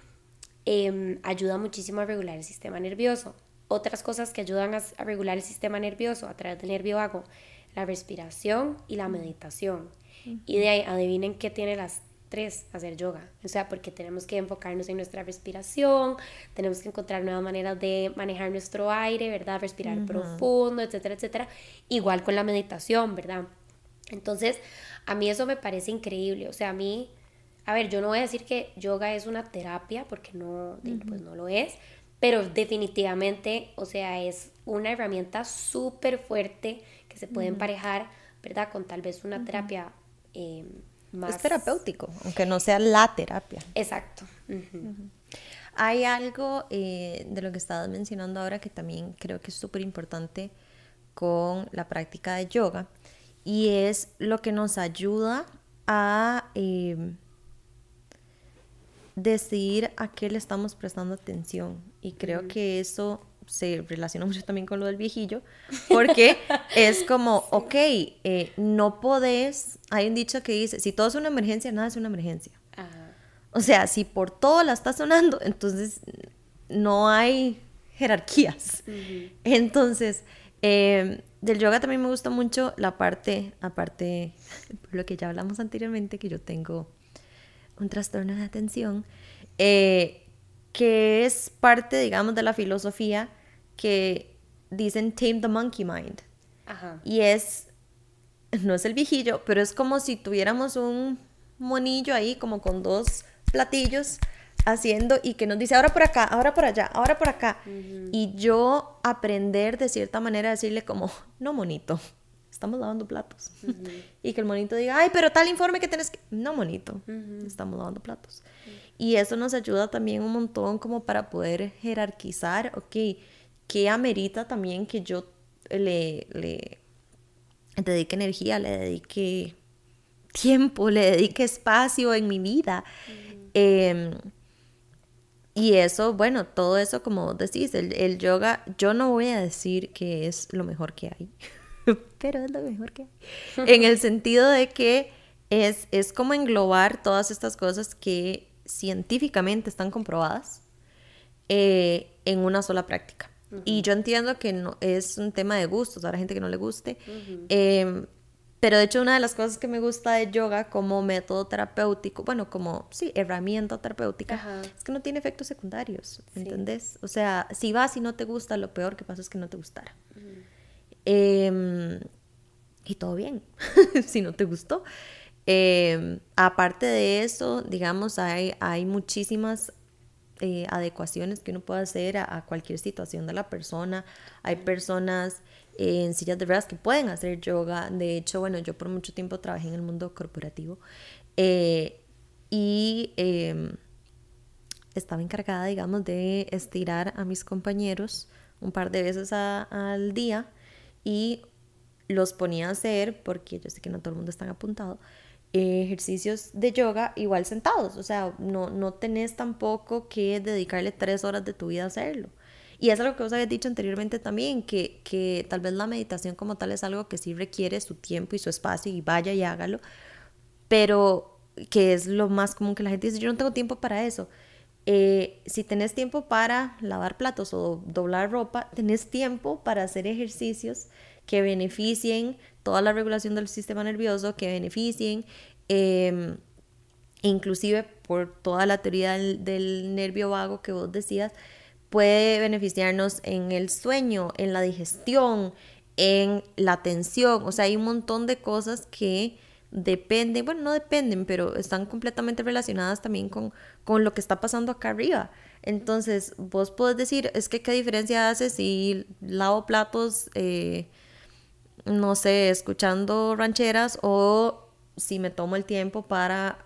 Em, ayuda muchísimo a regular el sistema nervioso. Otras cosas que ayudan a, regular el sistema nervioso a través del nervio vago, la respiración y la meditación. Y de ahí adivinen qué tiene las tres, hacer yoga. O sea, porque tenemos que enfocarnos en nuestra respiración, tenemos que encontrar nuevas maneras de manejar nuestro aire, ¿verdad? Respirar profundo, etcétera, etcétera. Igual con la meditación, ¿verdad? Entonces, a mí eso me parece increíble. O sea, a mí a ver, yo no voy a decir que yoga es una terapia, porque no, pues no lo es, pero definitivamente, o sea, es una herramienta súper fuerte que se puede emparejar, ¿verdad? Con tal vez una terapia eh, más... Es terapéutico, aunque no sea la terapia. Exacto. Hay algo eh, de lo que estabas mencionando ahora que también creo que es súper importante con la práctica de yoga y es lo que nos ayuda a... Eh, decidir a qué le estamos prestando atención. Y creo que eso se relaciona mucho también con lo del viejillo, porque es como, ok, eh, no podés, hay un dicho que dice, si todo es una emergencia, nada es una emergencia. O sea, si por todo la está sonando, entonces no hay jerarquías. Entonces, Eh, del yoga también me gusta mucho la parte, aparte, por lo que ya hablamos anteriormente, que yo tengo un trastorno de atención, eh, que es parte, digamos, de la filosofía que dicen tame the monkey mind. Y es, no es el viejillo, pero es como si tuviéramos un monillo ahí, como con dos platillos haciendo y que nos dice ahora por acá, ahora por allá, ahora por acá. Y yo aprender de cierta manera a decirle como, no monito, estamos lavando platos. y que el monito diga, ay, pero tal informe que tienes que... No monito, estamos lavando platos. Y eso nos ayuda también un montón como para poder jerarquizar, ok, ¿qué amerita también que yo le, le dedique energía, le dedique tiempo, le dedique espacio en mi vida? Y eso, bueno, todo eso, como decís, el, yoga, yo no voy a decir que es lo mejor que hay, pero es lo mejor que hay. en el sentido de que es, es como englobar todas estas cosas que científicamente están comprobadas eh, en una sola práctica. Y yo entiendo que no, es un tema de gustos, habrá gente que no le guste. Pero de hecho una de las cosas que me gusta de yoga como método terapéutico, bueno, como, sí, herramienta terapéutica, es que no tiene efectos secundarios, ¿entendés? O sea, si vas y no te gusta, lo peor que pasa es que no te gustara. Em, y todo bien, si no te gustó. Em, aparte de eso, digamos, hay, hay muchísimas eh, adecuaciones que uno puede hacer a, cualquier situación de la persona. Hay personas en sillas de ruedas que pueden hacer yoga. De hecho, bueno, yo por mucho tiempo trabajé en el mundo corporativo eh, y em, estaba encargada, digamos, de estirar a mis compañeros un par de veces al día y los ponía a hacer, porque yo sé que no todo el mundo está apuntado, ejercicios de yoga igual sentados, o sea, no, no tenés tampoco que dedicarle tres horas de tu vida a hacerlo. Y es algo que vos habías dicho anteriormente también, que, que tal vez la meditación como tal es algo que sí requiere su tiempo y su espacio y vaya y hágalo, pero que es lo más común que la gente dice, yo no tengo tiempo para eso. Eh, si tenés tiempo para lavar platos o doblar ropa, tenés tiempo para hacer ejercicios que beneficien toda la regulación del sistema nervioso, que beneficien, em, inclusive por toda la teoría del, del nervio vago que vos decías, puede beneficiarnos en el sueño, en la digestión, en la atención. O sea, hay un montón de cosas que dependen, bueno, no dependen, pero están completamente relacionadas también con, con lo que está pasando acá arriba. Entonces, vos podés decir, es que qué diferencia hace si lavo platos, eh, no sé, escuchando rancheras o si me tomo el tiempo para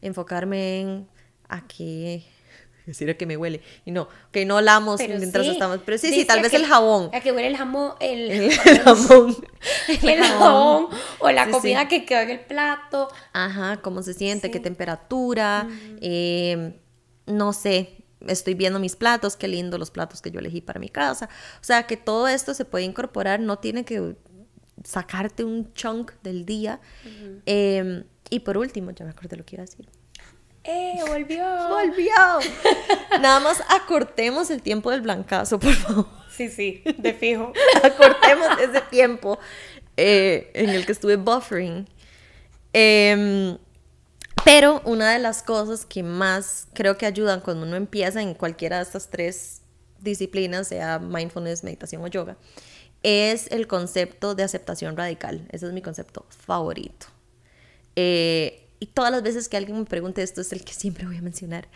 enfocarme en a qué decir que me huele. Y no, que no olamos mientras estamos. Pero sí, sí, tal vez el jabón. A que huele el jamón. El, jamón. el jabón. O la comida que quedó en el plato. Ajá, cómo se siente, qué temperatura. Em, no sé. Estoy viendo mis platos, qué lindo los platos que yo elegí para mi casa. O sea, que todo esto se puede incorporar, no tiene que sacarte un chunk del día. Em, y por último, ya me acordé lo que iba a decir. ¡Eh! ¡Volvió! ¡Volvió! Nada más acortemos el tiempo del blancazo, por favor. Sí, sí, de fijo. acortemos ese tiempo eh, en el que estuve buffering. Em, pero una de las cosas que más creo que ayudan cuando uno empieza en cualquiera de estas tres disciplinas, sea mindfulness, meditación o yoga, es el concepto de aceptación radical. Ese es mi concepto favorito. Eh, y todas las veces que alguien me pregunte esto es el que siempre voy a mencionar.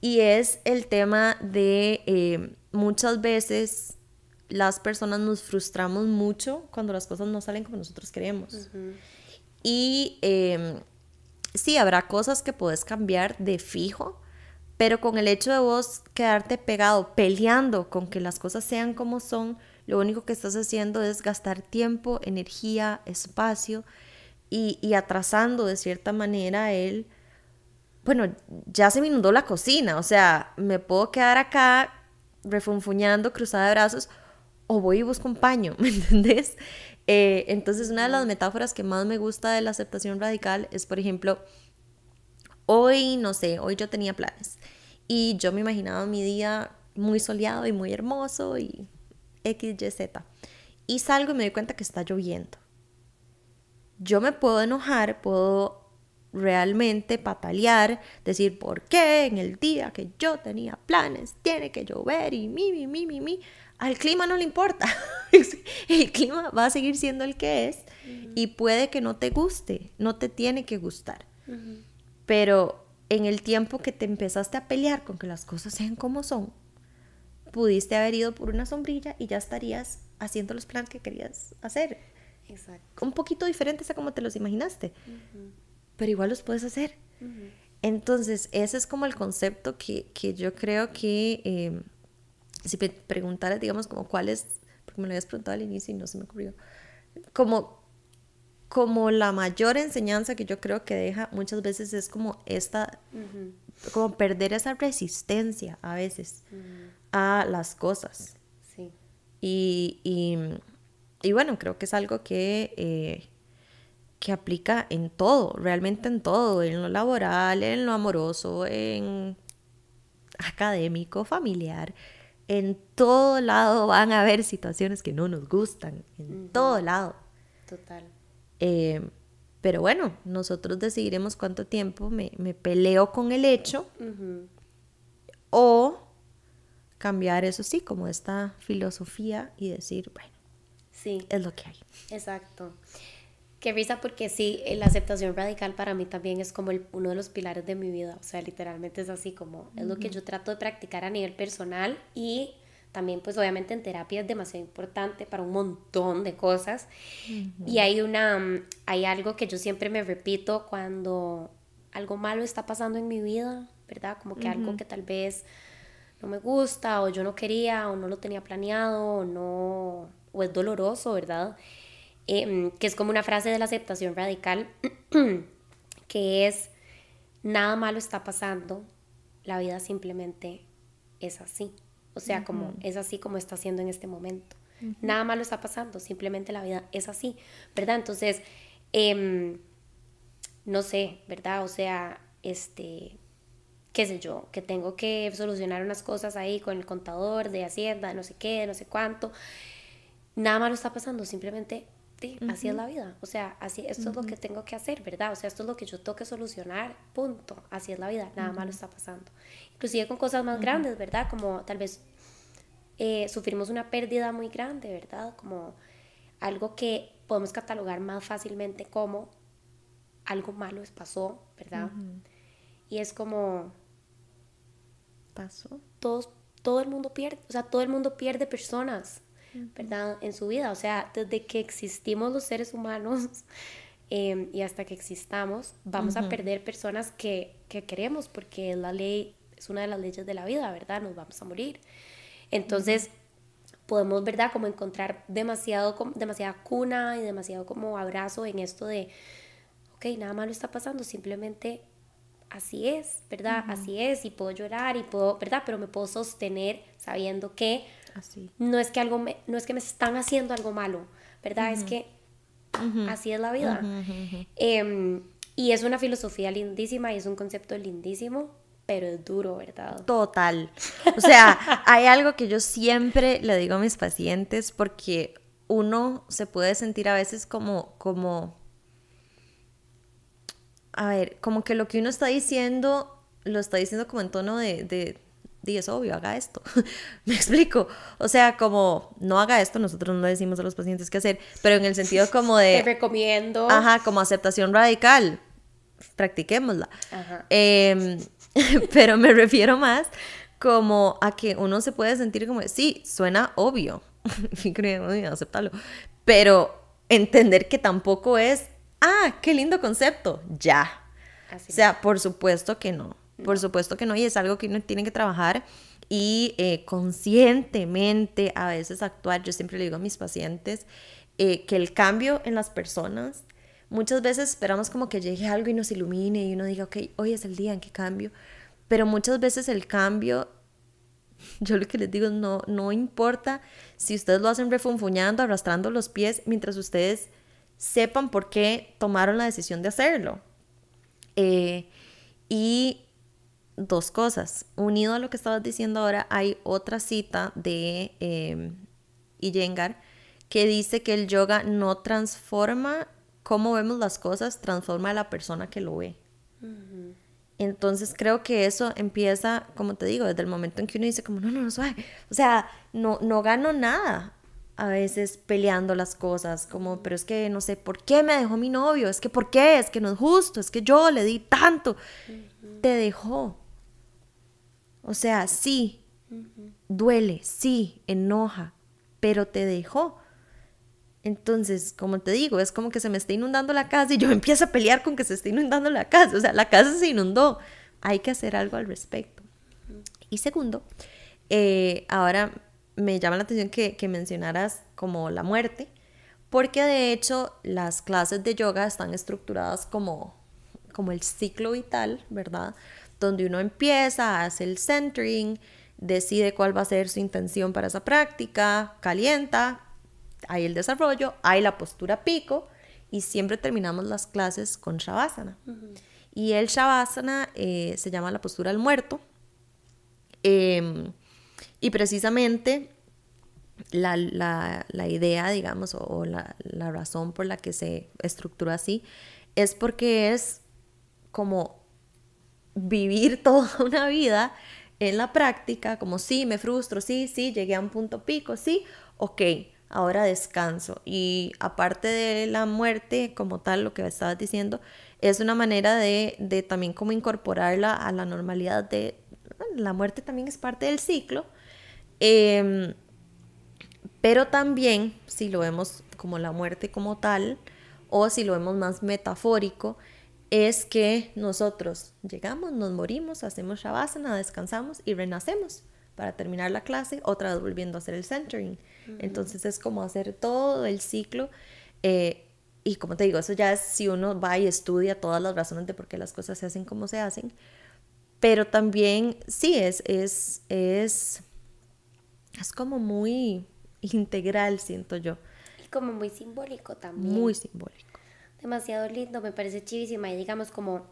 Y es el tema de eh, muchas veces las personas nos frustramos mucho cuando las cosas no salen como nosotros queremos. Y em, sí, habrá cosas que puedes cambiar de fijo, pero con el hecho de vos quedarte pegado, peleando con que las cosas sean como son, lo único que estás haciendo es gastar tiempo, energía, espacio y, atrasando de cierta manera el, bueno, ya se me inundó la cocina, o sea, me puedo quedar acá refunfuñando, cruzada de brazos, o voy y busco un paño, ¿me entendés? Eh, entonces, una de las metáforas que más me gusta de la aceptación radical es, por ejemplo, hoy, no sé, hoy yo tenía planes y yo me imaginaba mi día muy soleado y muy hermoso y X, Y, Z. y salgo y me doy cuenta que está lloviendo. Yo me puedo enojar, puedo realmente patalear, decir por qué en el día que yo tenía planes tiene que llover y mi, mi, mi, mi, mi. Al clima no le importa. el clima va a seguir siendo el que es y puede que no te guste, no te tiene que gustar. Pero en el tiempo que te empezaste a pelear con que las cosas sean como son, pudiste haber ido por una sombrilla y ya estarías haciendo los planes que querías hacer. Exacto. Un poquito diferentes a como te los imaginaste pero igual los puedes hacer. Entonces, ese es como el concepto que, que yo creo que, eh, si me preguntaras, digamos, como cuál es, porque me lo habías preguntado al inicio y no se me ocurrió, como, como la mayor enseñanza que yo creo que deja muchas veces es como esta, como perder esa resistencia a veces a las cosas. Sí. Y, y, y, bueno, creo que es algo que... Eh, que aplica en todo, realmente en todo, en lo laboral, en lo amoroso, en académico, familiar. En todo lado van a haber situaciones que no nos gustan, en todo lado. Total. Eh, pero bueno, nosotros decidiremos cuánto tiempo me, me peleo con el hecho o cambiar eso sí, como esta filosofía y decir, bueno, sí. es lo que hay. Exacto. Qué risa porque sí, eh, la aceptación radical para mí también es como el, uno de los pilares de mi vida. O sea, literalmente es así como, es lo que yo trato de practicar a nivel personal y también pues obviamente en terapia es demasiado importante para un montón de cosas. Y hay una, mm, hay algo que yo siempre me repito cuando algo malo está pasando en mi vida, ¿verdad? Como que algo que tal vez no me gusta o yo no quería o no lo tenía planeado o no, o es doloroso, ¿verdad? Em, que es como una frase de la aceptación radical, que es, nada malo está pasando, la vida simplemente es así. O sea, como es así como está siendo en este momento. Nada malo está pasando, simplemente la vida es así, ¿verdad? Entonces, em, no sé, ¿verdad? O sea, este, qué sé yo, que tengo que solucionar unas cosas ahí con el contador de Hacienda, de no sé qué, de no sé cuánto. Nada malo está pasando, simplemente así es la vida. O sea, así, esto es lo que tengo que hacer, ¿verdad? O sea, esto es lo que yo tengo que solucionar, punto. Así es la vida, nada malo está pasando. Inclusive con cosas más grandes, ¿verdad? Como tal vez eh, sufrimos una pérdida muy grande, ¿verdad? Como algo que podemos catalogar más fácilmente como algo malo pasó, ¿verdad? Y es como... Pasó. Todos, todo el mundo pierde, o sea, todo el mundo pierde personas ¿verdad? En su vida. O sea, desde que existimos los seres humanos em, y hasta que existamos, vamos a perder personas que, que, queremos porque la ley es una de las leyes de la vida, ¿verdad? Nos vamos a morir. Entonces, podemos, ¿verdad? Como encontrar demasiado, demasiada cuna y demasiado como abrazo en esto de, ok, nada malo está pasando, simplemente así es, ¿verdad? Así es, y puedo llorar y puedo, ¿verdad? Pero me puedo sostener sabiendo que no es que algo me, no es que me están haciendo algo malo, ¿verdad? Es que así es la vida. Em, y es una filosofía lindísima y es un concepto lindísimo, pero es duro, ¿verdad? Total. O sea, hay algo que yo siempre le digo a mis pacientes porque uno se puede sentir a veces como, como, a ver, como que lo que uno está diciendo lo está diciendo como en tono de, di es obvio, haga esto. Me explico. O sea, como no haga esto, nosotros no le decimos a los pacientes qué hacer, pero en el sentido como de... Te recomiendo. Ajá, como aceptación radical. Practiquémosla. Ajá. Em, pero me refiero más como a que uno se puede sentir como, sí, suena obvio. aceptarlo. Pero entender que tampoco es, ah, qué lindo concepto, ya. o sea, por supuesto que no. Por supuesto que no, y es algo que uno tiene que trabajar y eh, conscientemente a veces actuar. Yo siempre le digo a mis pacientes eh, que el cambio en las personas, muchas veces esperamos como que llegue algo y nos ilumine y uno diga, ok, hoy es el día en que cambio, pero muchas veces el cambio, yo lo que les digo, no, no importa si ustedes lo hacen refunfuñando, arrastrando los pies, mientras ustedes sepan por qué tomaron la decisión de hacerlo. Eh, y dos cosas. Unido a lo que estabas diciendo ahora, hay otra cita de eh, Iyengar que dice que el yoga no transforma cómo vemos las cosas, transforma a la persona que lo ve. Entonces creo que eso empieza, como te digo, desde el momento en que uno dice como, no, no, no, suave. O sea, no, no gano nada a veces peleando las cosas, como, pero es que no sé, ¿por qué me dejó mi novio? Es que, ¿por qué? Es que no es justo, es que yo le di tanto. Te dejó. O sea, sí, duele, sí, enoja, pero te dejó. Entonces, como te digo, es como que se me está inundando la casa y yo empiezo a pelear con que se está inundando la casa. O sea, la casa se inundó. Hay que hacer algo al respecto. Y segundo, eh, ahora me llama la atención que, que mencionaras como la muerte, porque de hecho las clases de yoga están estructuradas como, como el ciclo vital, ¿verdad? Donde uno empieza, hace el centering, decide cuál va a ser su intención para esa práctica, calienta, hay el desarrollo, hay la postura pico y siempre terminamos las clases con Shavasana. Y el Shavasana eh, se llama la postura del muerto. Em, y precisamente la, idea, digamos, o, la, la, razón por la que se estructura así es porque es como vivir toda una vida en la práctica, como sí, me frustro, sí, sí, llegué a un punto pico, sí, ok, ahora descanso. Y aparte de la muerte como tal, lo que estabas diciendo, es una manera de, también como incorporarla a la normalidad de... La muerte también es parte del ciclo. Em, pero también, si lo vemos como la muerte como tal, o si lo vemos más metafórico, es que nosotros llegamos, nos morimos, hacemos shavasana, descansamos y renacemos para terminar la clase, otra vez volviendo a hacer el centering. Entonces es como hacer todo el ciclo. Eh, y como te digo, eso ya es si uno va y estudia todas las razones de por qué las cosas se hacen como se hacen. Pero también sí, es, es, es, es como muy integral, siento yo. Y como muy simbólico también. Muy simbólico. Demasiado lindo, me parece chivísima. Y digamos como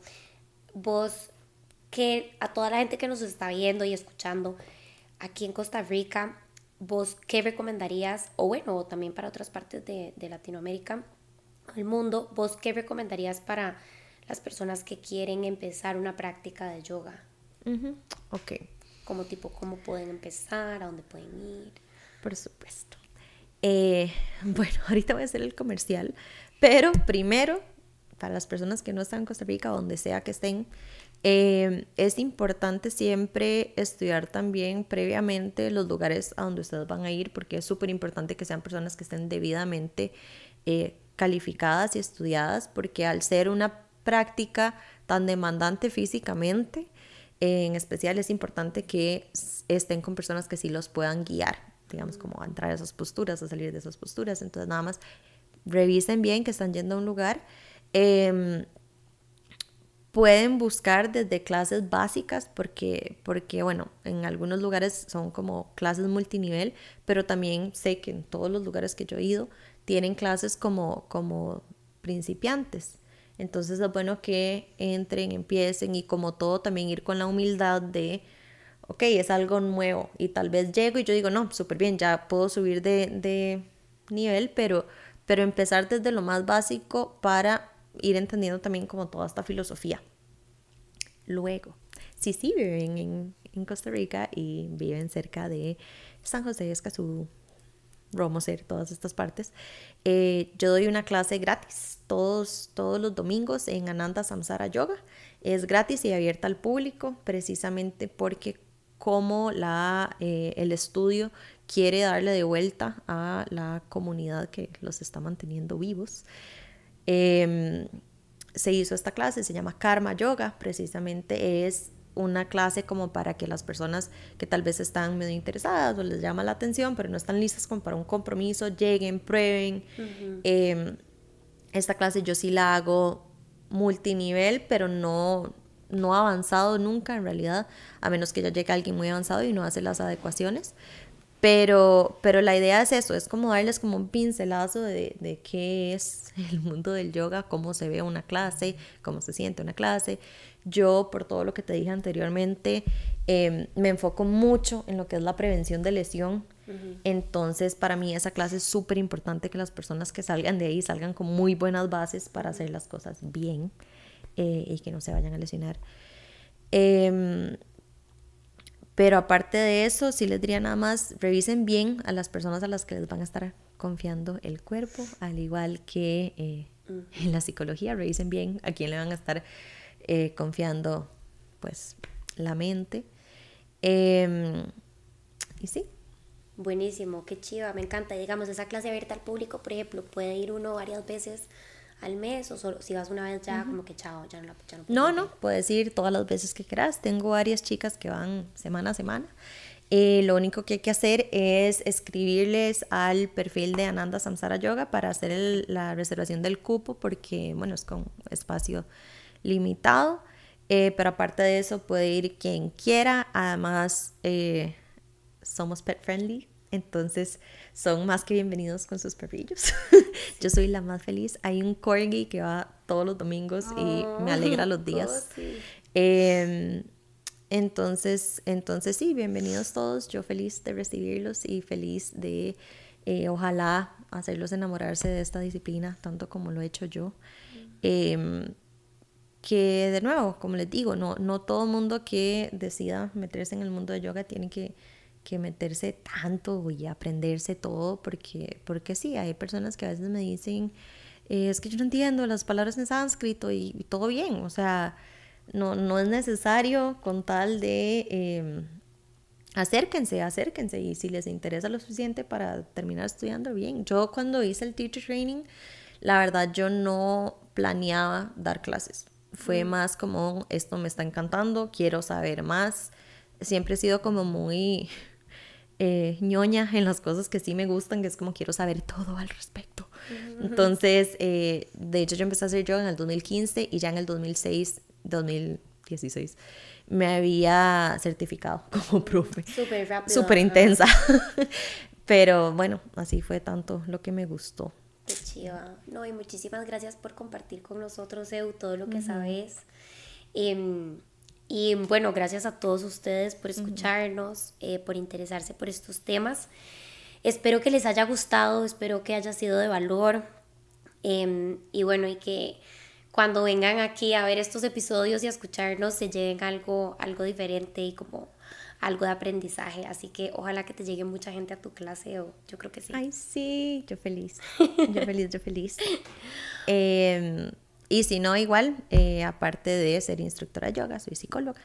vos, que a toda la gente que nos está viendo y escuchando aquí en Costa Rica, ¿vos qué recomendarías? O bueno, también para otras partes de, Latinoamérica, el mundo, ¿vos qué recomendarías para las personas que quieren empezar una práctica de yoga? Ok. Como tipo, ¿cómo pueden empezar? ¿A dónde pueden ir? Por supuesto. Eh, bueno, ahorita voy a hacer el comercial, pero primero, para las personas que no están en Costa Rica, donde sea que estén, eh, es importante siempre estudiar también previamente los lugares a donde ustedes van a ir, porque es súper importante que sean personas que estén debidamente eh, calificadas y estudiadas, porque al ser una práctica tan demandante físicamente, en especial es importante que estén con personas que sí los puedan guiar, digamos, como a entrar a esas posturas, a salir de esas posturas. Entonces, nada más revisen bien que están yendo a un lugar. Em, pueden buscar desde clases básicas porque, porque, bueno, en algunos lugares son como clases multinivel, pero también sé que en todos los lugares que yo he ido tienen clases como, como principiantes. Entonces es bueno que entren, empiecen y como todo también ir con la humildad de, ok, es algo nuevo y tal vez llego y yo digo, no, súper bien, ya puedo subir de, de nivel, pero, pero empezar desde lo más básico para ir entendiendo también como toda esta filosofía. Luego, si viven en, Costa Rica y viven cerca de San José Escazú, Romoser, todas estas partes, eh, yo doy una clase gratis todos, todos los domingos en Ananda Samsara Yoga. Es gratis y abierta al público precisamente porque como la, eh, el estudio quiere darle de vuelta a la comunidad que los está manteniendo vivos. Em, se hizo esta clase, se llama Karma Yoga, precisamente es una clase como para que las personas que tal vez están medio interesadas o les llama la atención, pero no están listas como para un compromiso, lleguen, prueben. Em, esta clase yo sí la hago multinivel, pero no, no avanzado nunca en realidad, a menos que ya llegue alguien muy avanzado y no hace las adecuaciones. Pero, pero la idea es eso, es como darles como un pincelazo de, de, qué es el mundo del yoga, cómo se ve una clase, cómo se siente una clase. Yo, por todo lo que te dije anteriormente, Em, me enfoco mucho en lo que es la prevención de lesión. Entonces, para mí esa clase es súper importante que las personas que salgan de ahí salgan con muy buenas bases para hacer las cosas bien eh, y que no se vayan a lesionar. Em, pero aparte de eso, sí les diría nada más, revisen bien a las personas a las que les van a estar confiando el cuerpo, al igual que eh, en la psicología, revisen bien a quién le van a estar eh, confiando pues la mente. Em, y sí. Buenísimo, qué chiva, me encanta. Digamos, esa clase abierta al público, por ejemplo, puede ir uno varias veces al mes o solo si vas una vez ya como que chao, ya no la ya no, no, puedes ir todas las veces que quieras. Tengo varias chicas que van semana a semana. Eh, lo único que hay que hacer es escribirles al perfil de Ananda Samsara Yoga para hacer la reservación del cupo porque, bueno, es con espacio limitado. Eh, pero aparte de eso, puede ir quien quiera. Además, eh, somos pet friendly, entonces son más que bienvenidos con sus perrillos. Yo soy la más feliz. Hay un corgi que va todos los domingos y me oh, alegra los días. Oh, em, entonces, entonces sí, bienvenidos todos. Yo feliz de recibirlos y feliz de eh, ojalá hacerlos enamorarse de esta disciplina tanto como lo he hecho yo. Eh, que de nuevo, como les digo, no, no todo mundo que decida meterse en el mundo de yoga tiene que, que meterse tanto y aprenderse todo, porque, porque sí, hay personas que a veces me dicen, eh, es que yo no entiendo las palabras en sánscrito y, todo bien, o sea, no, no es necesario con tal de... Em, acérquense, acérquense y si les interesa lo suficiente para terminar estudiando bien. Yo cuando hice el teacher training, la verdad yo no planeaba dar clases. Fue más como, esto me está encantando, quiero saber más. Siempre he sido como muy eh, ñoña en las cosas que sí me gustan, que es como quiero saber todo al respecto. Entonces, eh, de hecho yo empecé a hacer yoga en el 2015 y ya en el 2006, 2016 me había certificado como profe. Súper rápido. Súper intensa. Pero bueno, así fue tanto lo que me gustó. Qué chiva. No, y muchísimas gracias por compartir con nosotros, Eu, todo lo que sabes. Em, y bueno, gracias a todos ustedes por escucharnos, eh, por interesarse por estos temas. Espero que les haya gustado, espero que haya sido de valor. Em, y bueno, y que cuando vengan aquí a ver estos episodios y a escucharnos se lleven algo, algo diferente y como algo de aprendizaje. Así que ojalá que te llegue mucha gente a tu clase o yo creo que sí. Ay, sí, yo feliz. Yo feliz, yo feliz. Em, y si no, igual, eh, aparte de ser instructora de yoga, soy psicóloga.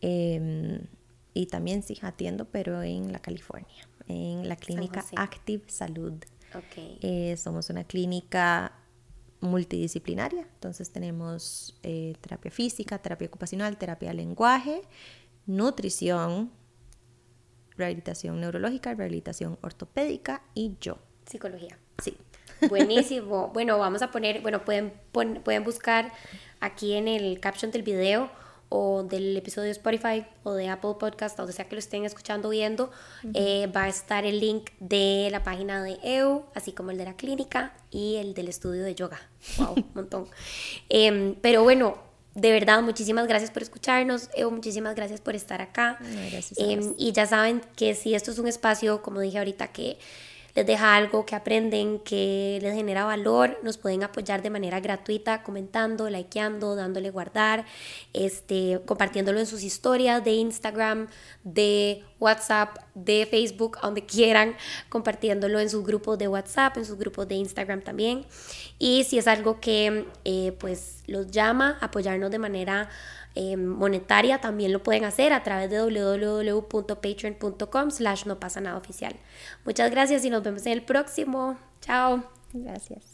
Em, y también sí atiendo, pero en la California, en la clínica Active Salud. Okay. Eh, somos una clínica multidisciplinaria, entonces tenemos eh, terapia física, terapia ocupacional, terapia de lenguaje, nutrición, rehabilitación neurológica, rehabilitación ortopédica y yo. Psicología. Sí. Buenísimo. bueno, vamos a poner, bueno, pueden, pueden buscar aquí en el caption del video o del episodio de Spotify o de Apple Podcast, donde sea que lo estén escuchando o viendo, eh, va a estar el link de la página de EU, así como el de la clínica y el del estudio de yoga. ¡Wow! Un montón. Em, pero bueno, de verdad, muchísimas gracias por escucharnos. Evo, muchísimas gracias por estar acá. Em, y ya saben que si esto es un espacio, como dije ahorita, que les deja algo, que aprenden, que les genera valor, nos pueden apoyar de manera gratuita, comentando, likeando, dándole guardar, este, compartiéndolo en sus historias de Instagram, de WhatsApp, de Facebook, donde quieran, compartiéndolo en sus grupos de WhatsApp, en sus grupos de Instagram también. Y si es algo que eh, pues los llama, apoyarnos de manera eh, monetaria también lo pueden hacer a través de www.patreon.com slash no pasa nada oficial. Muchas gracias y nos vemos en el próximo. Chao. Gracias.